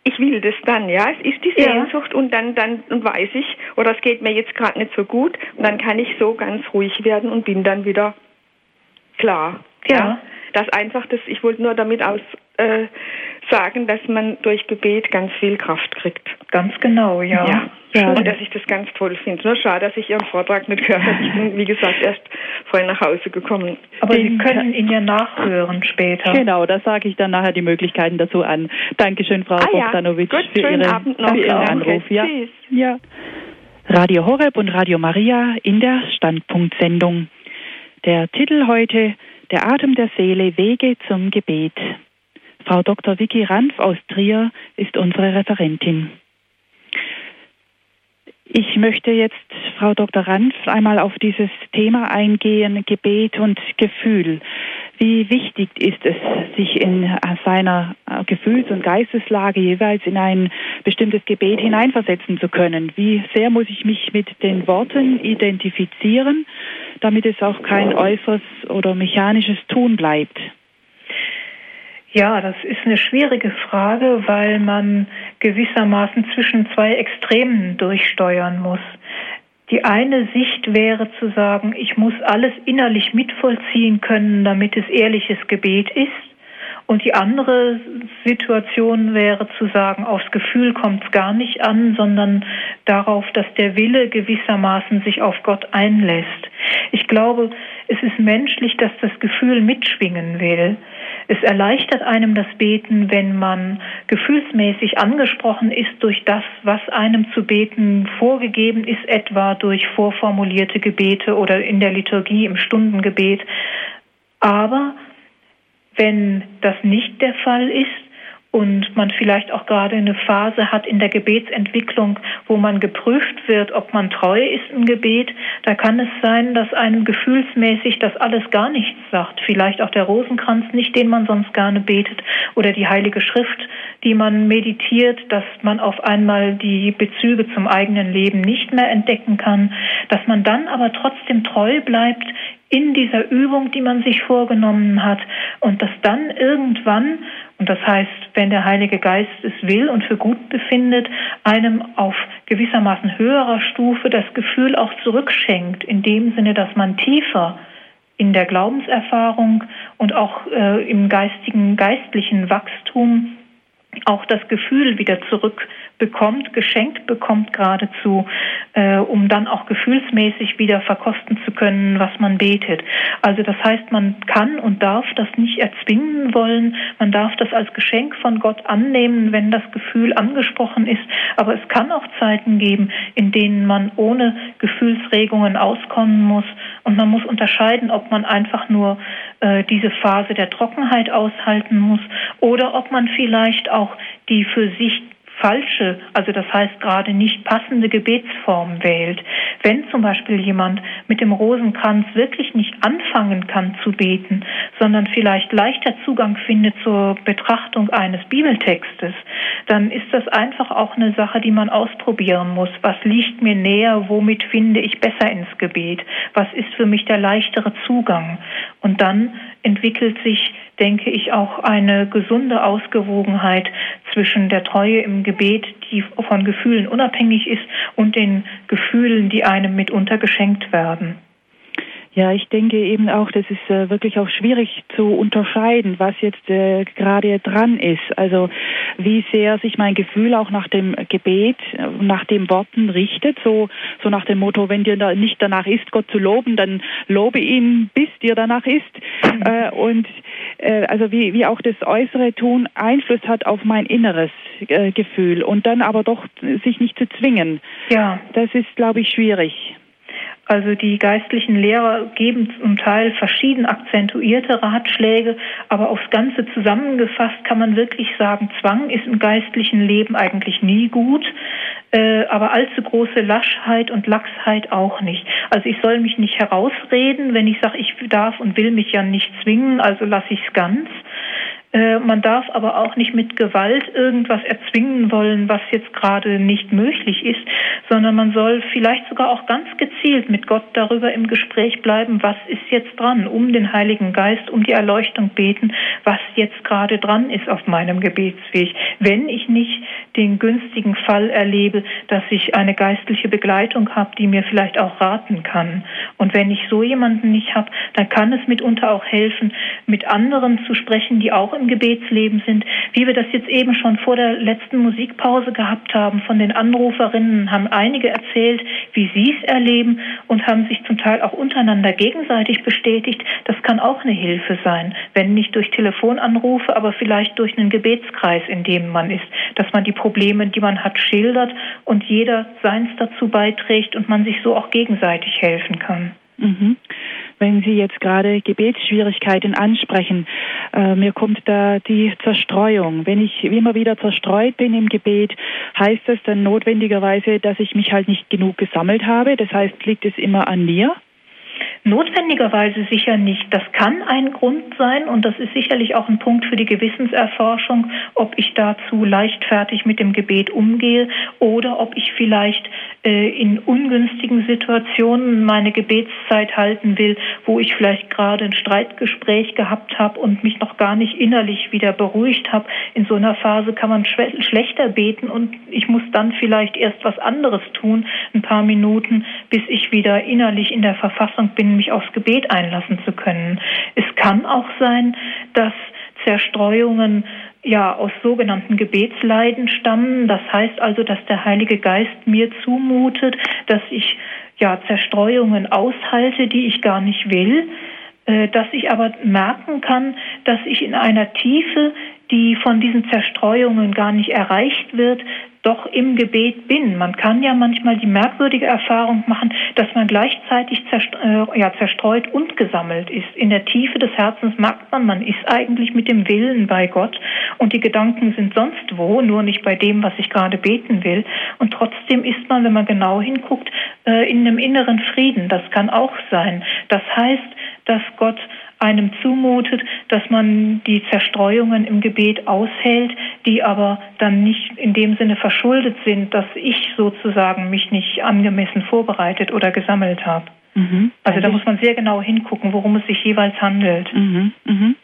ich will das dann, ja. Es ist die Sehnsucht ja. und dann, dann und weiß ich, oder es geht mir jetzt gerade nicht so gut und dann kann ich so ganz ruhig werden und bin dann wieder klar. Ja. ja. Das einfach das, ich wollte nur damit aus äh, sagen, dass man durch Gebet ganz viel Kraft kriegt. Ganz genau, ja. ja. Ja. Und dass ich das ganz toll finde. Nur schade, dass ich Ihren Vortrag nicht gehört habe. Ich bin, wie gesagt, erst vorhin nach Hause gekommen. Aber Sie können ihn ja nachhören später. Genau, da sage ich dann nachher die Möglichkeiten dazu an. Dankeschön, Frau ah, Bogdanovic, ja. Abend noch. für Ihren Anruf. Ja. ja. Radio Horeb und Radio Maria in der Standpunktsendung. Der Titel heute Der Atem der Seele, Wege zum Gebet. Frau Dr. Vicky Ranf aus Trier ist unsere Referentin. Ich möchte jetzt, Frau Dr. Ranf, einmal auf dieses Thema eingehen, Gebet und Gefühl. Wie wichtig ist es, sich in seiner Gefühls- und Geisteslage jeweils in ein bestimmtes Gebet hineinversetzen zu können? Wie sehr muss ich mich mit den Worten identifizieren, damit es auch kein äußeres oder mechanisches Tun bleibt? Ja, das ist eine schwierige Frage, weil man gewissermaßen zwischen zwei Extremen durchsteuern muss. Die eine Sicht wäre zu sagen, ich muss alles innerlich mitvollziehen können, damit es ehrliches Gebet ist. Und die andere Situation wäre zu sagen, aufs Gefühl kommt es gar nicht an, sondern darauf, dass der Wille gewissermaßen sich auf Gott einlässt. Ich glaube, es ist menschlich, dass das Gefühl mitschwingen will. Es erleichtert einem das Beten, wenn man gefühlsmäßig angesprochen ist durch das, was einem zu beten vorgegeben ist, etwa durch vorformulierte Gebete oder in der Liturgie im Stundengebet. Aber wenn das nicht der Fall ist, und man vielleicht auch gerade eine Phase hat in der Gebetsentwicklung, wo man geprüft wird, ob man treu ist im Gebet, da kann es sein, dass einem gefühlsmäßig das alles gar nichts sagt. Vielleicht auch der Rosenkranz nicht, den man sonst gerne betet, oder die Heilige Schrift, die man meditiert, dass man auf einmal die Bezüge zum eigenen Leben nicht mehr entdecken kann, dass man dann aber trotzdem treu bleibt in dieser Übung, die man sich vorgenommen hat und dass dann irgendwann, und das heißt, wenn der Heilige Geist es will und für gut befindet, einem auf gewissermaßen höherer Stufe das Gefühl auch zurückschenkt, in dem Sinne, dass man tiefer in der Glaubenserfahrung und auch äh, im geistigen, geistlichen Wachstum auch das Gefühl wieder zurückbekommt, geschenkt bekommt geradezu, äh, um dann auch gefühlsmäßig wieder verkosten zu können, was man betet. Also das heißt, man kann und darf das nicht erzwingen wollen, man darf das als Geschenk von Gott annehmen, wenn das Gefühl angesprochen ist, aber es kann auch Zeiten geben, in denen man ohne Gefühlsregungen auskommen muss. Und man muss unterscheiden, ob man einfach nur äh, diese Phase der Trockenheit aushalten muss oder ob man vielleicht auch die für sich falsche, also das heißt gerade nicht passende Gebetsform wählt. Wenn zum Beispiel jemand mit dem Rosenkranz wirklich nicht anfangen kann zu beten, sondern vielleicht leichter Zugang findet zur Betrachtung eines Bibeltextes, dann ist das einfach auch eine Sache, die man ausprobieren muss. Was liegt mir näher? Womit finde ich besser ins Gebet? Was ist für mich der leichtere Zugang? Und dann entwickelt sich denke ich, auch eine gesunde Ausgewogenheit zwischen der Treue im Gebet, die von Gefühlen unabhängig ist, und den Gefühlen, die einem mitunter geschenkt werden. Ja, ich denke eben auch, das ist äh, wirklich auch schwierig zu unterscheiden, was jetzt äh, gerade dran ist. Also wie sehr sich mein Gefühl auch nach dem Gebet, äh, nach den Worten richtet, so, so nach dem Motto, wenn dir da nicht danach ist, Gott zu loben, dann lobe ihn, bis dir danach ist. Mhm. Äh, und äh, also wie, wie auch das äußere Tun Einfluss hat auf mein inneres äh, Gefühl und dann aber doch sich nicht zu zwingen. Ja. Das ist, glaube ich, schwierig. Also die geistlichen Lehrer geben zum Teil verschieden akzentuierte Ratschläge, aber aufs Ganze zusammengefasst kann man wirklich sagen, Zwang ist im geistlichen Leben eigentlich nie gut, äh, aber allzu große Laschheit und Lachsheit auch nicht. Also ich soll mich nicht herausreden, wenn ich sage, ich darf und will mich ja nicht zwingen, also lasse ich es ganz. Äh, man darf aber auch nicht mit Gewalt irgendwas erzwingen wollen, was jetzt gerade nicht möglich ist, sondern man soll vielleicht sogar auch ganz gezielt mit Gott darüber im Gespräch bleiben, was ist jetzt dran, um den Heiligen Geist, um die Erleuchtung beten, was jetzt gerade dran ist auf meinem Gebetsweg. Wenn ich nicht den günstigen Fall erlebe, dass ich eine geistliche Begleitung habe, die mir vielleicht auch raten kann. Und wenn ich so jemanden nicht habe, dann kann es mitunter auch helfen, mit anderen zu sprechen, die auch im Gebetsleben sind, wie wir das jetzt eben schon vor der letzten Musikpause gehabt haben. Von den Anruferinnen haben einige erzählt, wie sie es erleben und haben sich zum Teil auch untereinander gegenseitig bestätigt. Das kann auch eine Hilfe sein, wenn nicht durch Telefonanrufe, aber vielleicht durch einen Gebetskreis, in dem man ist, dass man die Probleme, die man hat, schildert und jeder seins dazu beiträgt und man sich so auch gegenseitig helfen kann. Mhm wenn Sie jetzt gerade Gebetsschwierigkeiten ansprechen. Äh, mir kommt da die Zerstreuung. Wenn ich immer wieder zerstreut bin im Gebet, heißt das dann notwendigerweise, dass ich mich halt nicht genug gesammelt habe. Das heißt, liegt es immer an mir? Notwendigerweise sicher nicht. Das kann ein Grund sein und das ist sicherlich auch ein Punkt für die Gewissenserforschung, ob ich dazu leichtfertig mit dem Gebet umgehe oder ob ich vielleicht äh, in ungünstigen Situationen meine Gebetszeit halten will, wo ich vielleicht gerade ein Streitgespräch gehabt habe und mich noch gar nicht innerlich wieder beruhigt habe. In so einer Phase kann man schlechter beten und ich muss dann vielleicht erst was anderes tun, ein paar Minuten, bis ich wieder innerlich in der Verfassung bin, mich aufs Gebet einlassen zu können. Es kann auch sein, dass Zerstreuungen ja aus sogenannten Gebetsleiden stammen. Das heißt also, dass der Heilige Geist mir zumutet, dass ich ja Zerstreuungen aushalte, die ich gar nicht will, äh, dass ich aber merken kann, dass ich in einer Tiefe, die von diesen Zerstreuungen gar nicht erreicht wird, doch im Gebet bin. Man kann ja manchmal die merkwürdige Erfahrung machen, dass man gleichzeitig äh, zerstreut und gesammelt ist. In der Tiefe des Herzens merkt man, man ist eigentlich mit dem Willen bei Gott und die Gedanken sind sonst wo, nur nicht bei dem, was ich gerade beten will. Und trotzdem ist man, wenn man genau hinguckt, äh, in einem inneren Frieden. Das kann auch sein. Das heißt, dass Gott einem zumutet, dass man die Zerstreuungen im Gebet aushält, die aber dann nicht in dem Sinne verschuldet sind, dass ich sozusagen mich nicht angemessen vorbereitet oder gesammelt habe. Mhm. Also da muss man sehr genau hingucken, worum es sich jeweils handelt. Mhm. Mhm.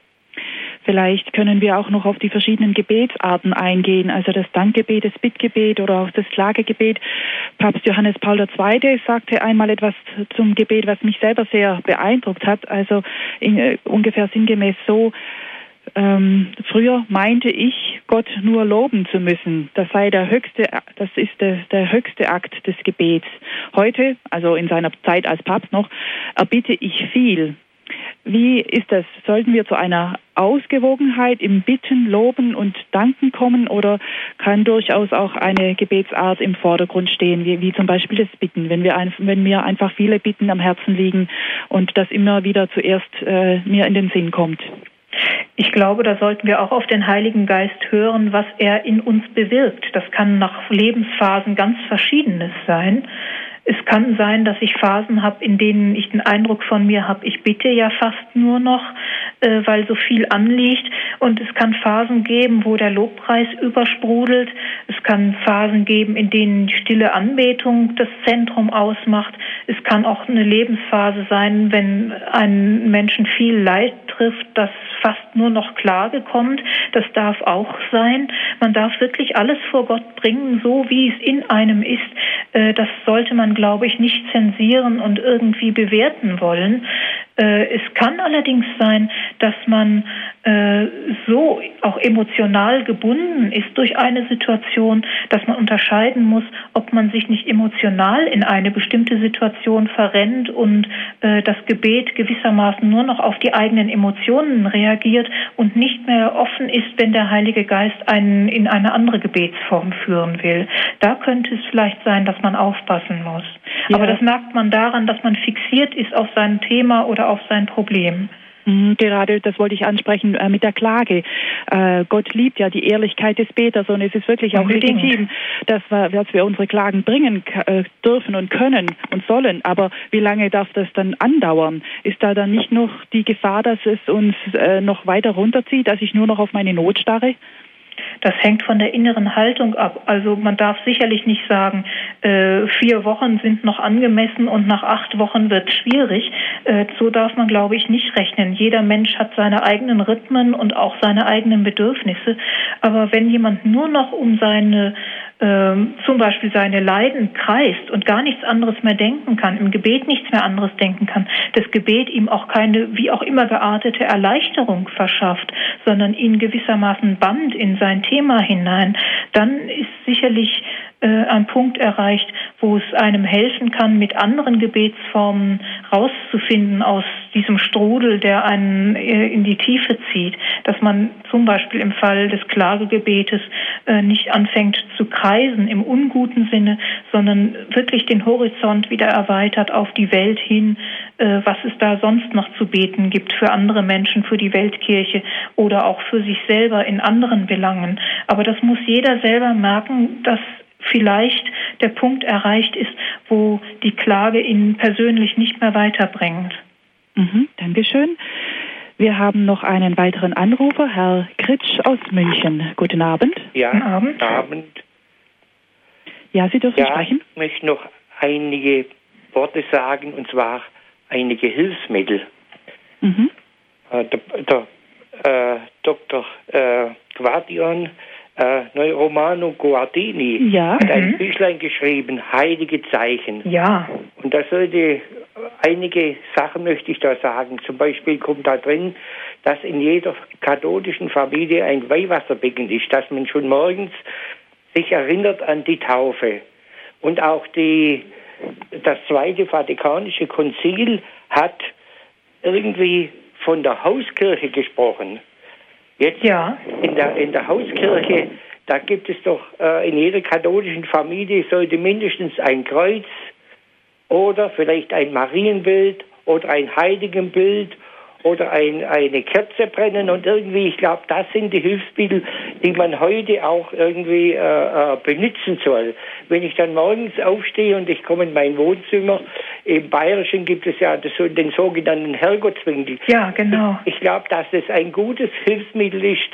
Vielleicht können wir auch noch auf die verschiedenen Gebetsarten eingehen, also das Dankgebet, das Bittgebet oder auch das Klagegebet. Papst Johannes Paul II. sagte einmal etwas zum Gebet, was mich selber sehr beeindruckt hat. Also in, äh, ungefähr sinngemäß so, ähm, früher meinte ich, Gott nur loben zu müssen. Das sei der höchste, das ist der, der höchste Akt des Gebets. Heute, also in seiner Zeit als Papst noch, erbitte ich viel. Wie ist das? Sollten wir zu einer Ausgewogenheit im Bitten, Loben und Danken kommen oder kann durchaus auch eine Gebetsart im Vordergrund stehen, wie, wie zum Beispiel das Bitten, wenn wir, ein, wenn mir einfach viele Bitten am Herzen liegen und das immer wieder zuerst äh, mir in den Sinn kommt? Ich glaube, da sollten wir auch auf den Heiligen Geist hören, was er in uns bewirkt. Das kann nach Lebensphasen ganz Verschiedenes sein. Es kann sein, dass ich Phasen habe, in denen ich den Eindruck von mir habe, ich bitte ja fast nur noch, äh, weil so viel anliegt. Und es kann Phasen geben, wo der Lobpreis übersprudelt. Es kann Phasen geben, in denen stille Anbetung das Zentrum ausmacht. Es kann auch eine Lebensphase sein, wenn einen Menschen viel Leid trifft, das fast nur noch Klage kommt. Das darf auch sein. Man darf wirklich alles vor Gott bringen, so wie es in einem ist. Äh, das sollte man, glaube ich, nicht zensieren und irgendwie bewerten wollen. Äh, es kann allerdings sein, dass man äh, so auch emotional gebunden ist durch eine Situation, dass man unterscheiden muss, ob man sich nicht emotional in eine bestimmte Situation verrennt und äh, das Gebet gewissermaßen nur noch auf die eigenen Emotionen reagiert und nicht mehr offen ist, wenn der Heilige Geist einen in eine andere Gebetsform führen will. Da könnte es vielleicht sein, dass man aufpassen muss. Ja. Aber das merkt man daran, dass man fixiert ist auf sein Thema oder auf sein Problem. Mhm, gerade das wollte ich ansprechen äh, mit der Klage. Äh, Gott liebt ja die Ehrlichkeit des Beters und es ist wirklich auch Unbedingt. legitim, dass wir, dass wir unsere Klagen bringen äh, dürfen und können und sollen. Aber wie lange darf das dann andauern? Ist da dann nicht noch die Gefahr, dass es uns äh, noch weiter runterzieht, dass ich nur noch auf meine Not starre? Das hängt von der inneren Haltung ab. Also man darf sicherlich nicht sagen, äh, vier Wochen sind noch angemessen und nach acht Wochen wird schwierig. Äh, so darf man, glaube ich, nicht rechnen. Jeder Mensch hat seine eigenen Rhythmen und auch seine eigenen Bedürfnisse. Aber wenn jemand nur noch um seine zum Beispiel seine Leiden kreist und gar nichts anderes mehr denken kann, im Gebet nichts mehr anderes denken kann, das Gebet ihm auch keine, wie auch immer geartete Erleichterung verschafft, sondern ihn gewissermaßen band in sein Thema hinein, dann ist sicherlich äh, ein Punkt erreicht, wo es einem helfen kann, mit anderen Gebetsformen rauszufinden aus diesem Strudel, der einen äh, in die Tiefe zieht, dass man zum Beispiel im Fall des Klagegebetes äh, nicht anfängt zu kreisen im unguten Sinne, sondern wirklich den Horizont wieder erweitert auf die Welt hin, äh, was es da sonst noch zu beten gibt für andere Menschen, für die Weltkirche oder auch für sich selber in anderen Belangen. Aber das muss jeder selber merken, dass vielleicht der Punkt erreicht ist, wo die Klage ihn persönlich nicht mehr weiterbringt. Mhm, Dankeschön. Wir haben noch einen weiteren Anrufer, Herr Kritsch aus München. Guten Abend. Ja, guten Abend. Abend. Ja, Sie dürfen ja, sprechen. Ich möchte noch einige Worte sagen, und zwar einige Hilfsmittel. Mhm. Äh, der, der äh, Dr. Äh, Quadion äh, Neuromano Guardini ja. hat ein mhm. Büchlein geschrieben, Heilige Zeichen. Ja. Und da sollte einige Sachen möchte ich da sagen. Zum Beispiel kommt da drin, dass in jeder katholischen Familie ein Weihwasserbecken ist, dass man schon morgens sich erinnert an die Taufe. Und auch die, das Zweite Vatikanische Konzil hat irgendwie von der Hauskirche gesprochen. Jetzt ja. in, der, in der Hauskirche, da gibt es doch äh, in jeder katholischen Familie sollte mindestens ein Kreuz oder vielleicht ein Marienbild oder ein Heiligenbild oder ein, eine Kerze brennen und irgendwie, ich glaube, das sind die Hilfsmittel, die man heute auch irgendwie äh, äh, benutzen soll. Wenn ich dann morgens aufstehe und ich komme in mein Wohnzimmer, im Bayerischen gibt es ja das, den sogenannten Herrgottswinkel. Ja, genau. Ich, ich glaube, dass das ein gutes Hilfsmittel ist.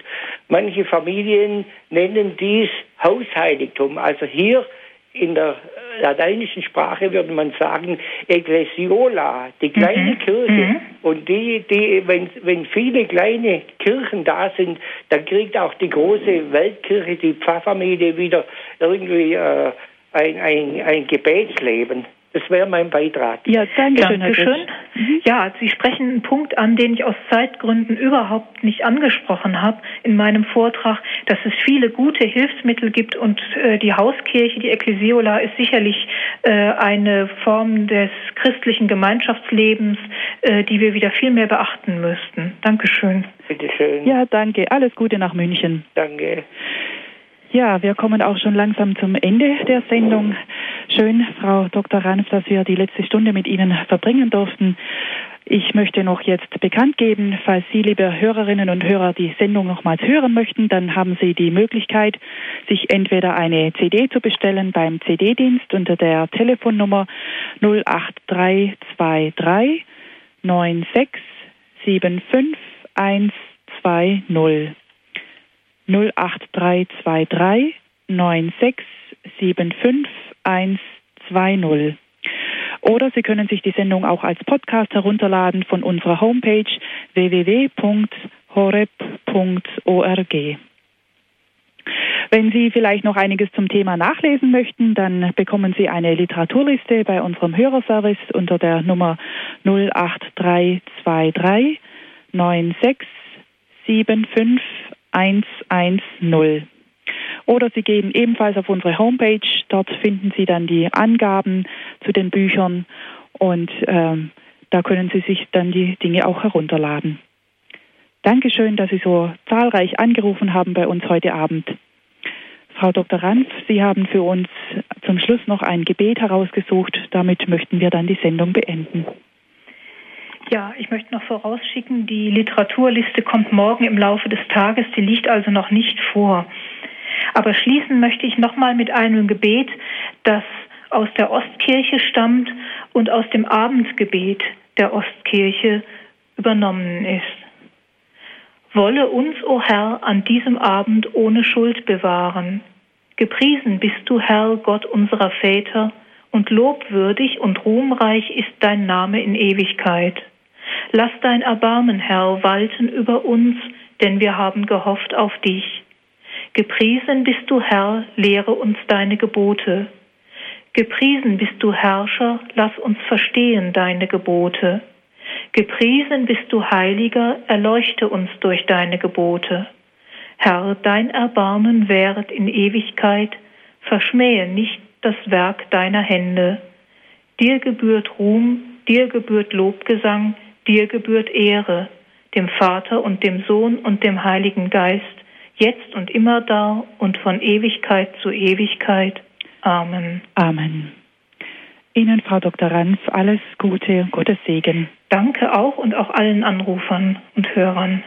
Manche Familien nennen dies Hausheiligtum. Also hier in der lateinischen Sprache würde man sagen Ecclesiola, die kleine mhm. Kirche. Mhm. Und die, die, wenn, wenn viele kleine Kirchen da sind, dann kriegt auch die große Weltkirche, die Pfarrfamilie wieder irgendwie äh, ein, ein, ein Gebetsleben. Das wäre mein Beitrag. Ja, danke schön. Dankeschön. Mhm. Ja, Sie sprechen einen Punkt an, den ich aus Zeitgründen überhaupt nicht angesprochen habe in meinem Vortrag, dass es viele gute Hilfsmittel gibt und äh, die Hauskirche, die Ekklesiola, ist sicherlich äh, eine Form des christlichen Gemeinschaftslebens, äh, die wir wieder viel mehr beachten müssten. Dankeschön. Bitte schön. Ja, danke. Alles Gute nach München. Danke. Ja, wir kommen auch schon langsam zum Ende der Sendung. Schön, Frau Dr. Ranf, dass wir die letzte Stunde mit Ihnen verbringen durften. Ich möchte noch jetzt bekannt geben, falls Sie, liebe Hörerinnen und Hörer, die Sendung nochmals hören möchten, dann haben Sie die Möglichkeit, sich entweder eine CD zu bestellen beim CD-Dienst unter der Telefonnummer 08323 9675 120. 08323 9675 120. Oder Sie können sich die Sendung auch als Podcast herunterladen von unserer Homepage www.horeb.org. Wenn Sie vielleicht noch einiges zum Thema nachlesen möchten, dann bekommen Sie eine Literaturliste bei unserem Hörerservice unter der Nummer 08323 9675 110. Oder Sie gehen ebenfalls auf unsere Homepage. Dort finden Sie dann die Angaben zu den Büchern und ähm, da können Sie sich dann die Dinge auch herunterladen. Dankeschön, dass Sie so zahlreich angerufen haben bei uns heute Abend. Frau Dr. Ranf, Sie haben für uns zum Schluss noch ein Gebet herausgesucht. damit möchten wir dann die Sendung beenden. Ja, ich möchte noch vorausschicken, die Literaturliste kommt morgen im Laufe des Tages, die liegt also noch nicht vor. Aber schließen möchte ich nochmal mit einem Gebet, das aus der Ostkirche stammt und aus dem Abendgebet der Ostkirche übernommen ist. Wolle uns, o oh Herr, an diesem Abend ohne Schuld bewahren. Gepriesen bist du, Herr, Gott unserer Väter, und lobwürdig und ruhmreich ist dein Name in Ewigkeit. Lass dein Erbarmen, Herr, walten über uns, denn wir haben gehofft auf dich. Gepriesen bist du, Herr, lehre uns deine Gebote. Gepriesen bist du, Herrscher, lass uns verstehen deine Gebote. Gepriesen bist du, Heiliger, erleuchte uns durch deine Gebote. Herr, dein Erbarmen währet in Ewigkeit, verschmähe nicht das Werk deiner Hände. Dir gebührt Ruhm, dir gebührt Lobgesang, dir gebührt Ehre, dem Vater und dem Sohn und dem Heiligen Geist, jetzt und immer da und von Ewigkeit zu Ewigkeit. Amen. Amen. Ihnen, Frau Dr. Ranf, alles Gute und Gottes Segen. Danke auch und auch allen Anrufern und Hörern.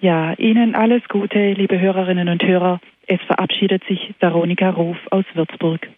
Ja, Ihnen alles Gute, liebe Hörerinnen und Hörer. Es verabschiedet sich Veronika Ruf aus Würzburg.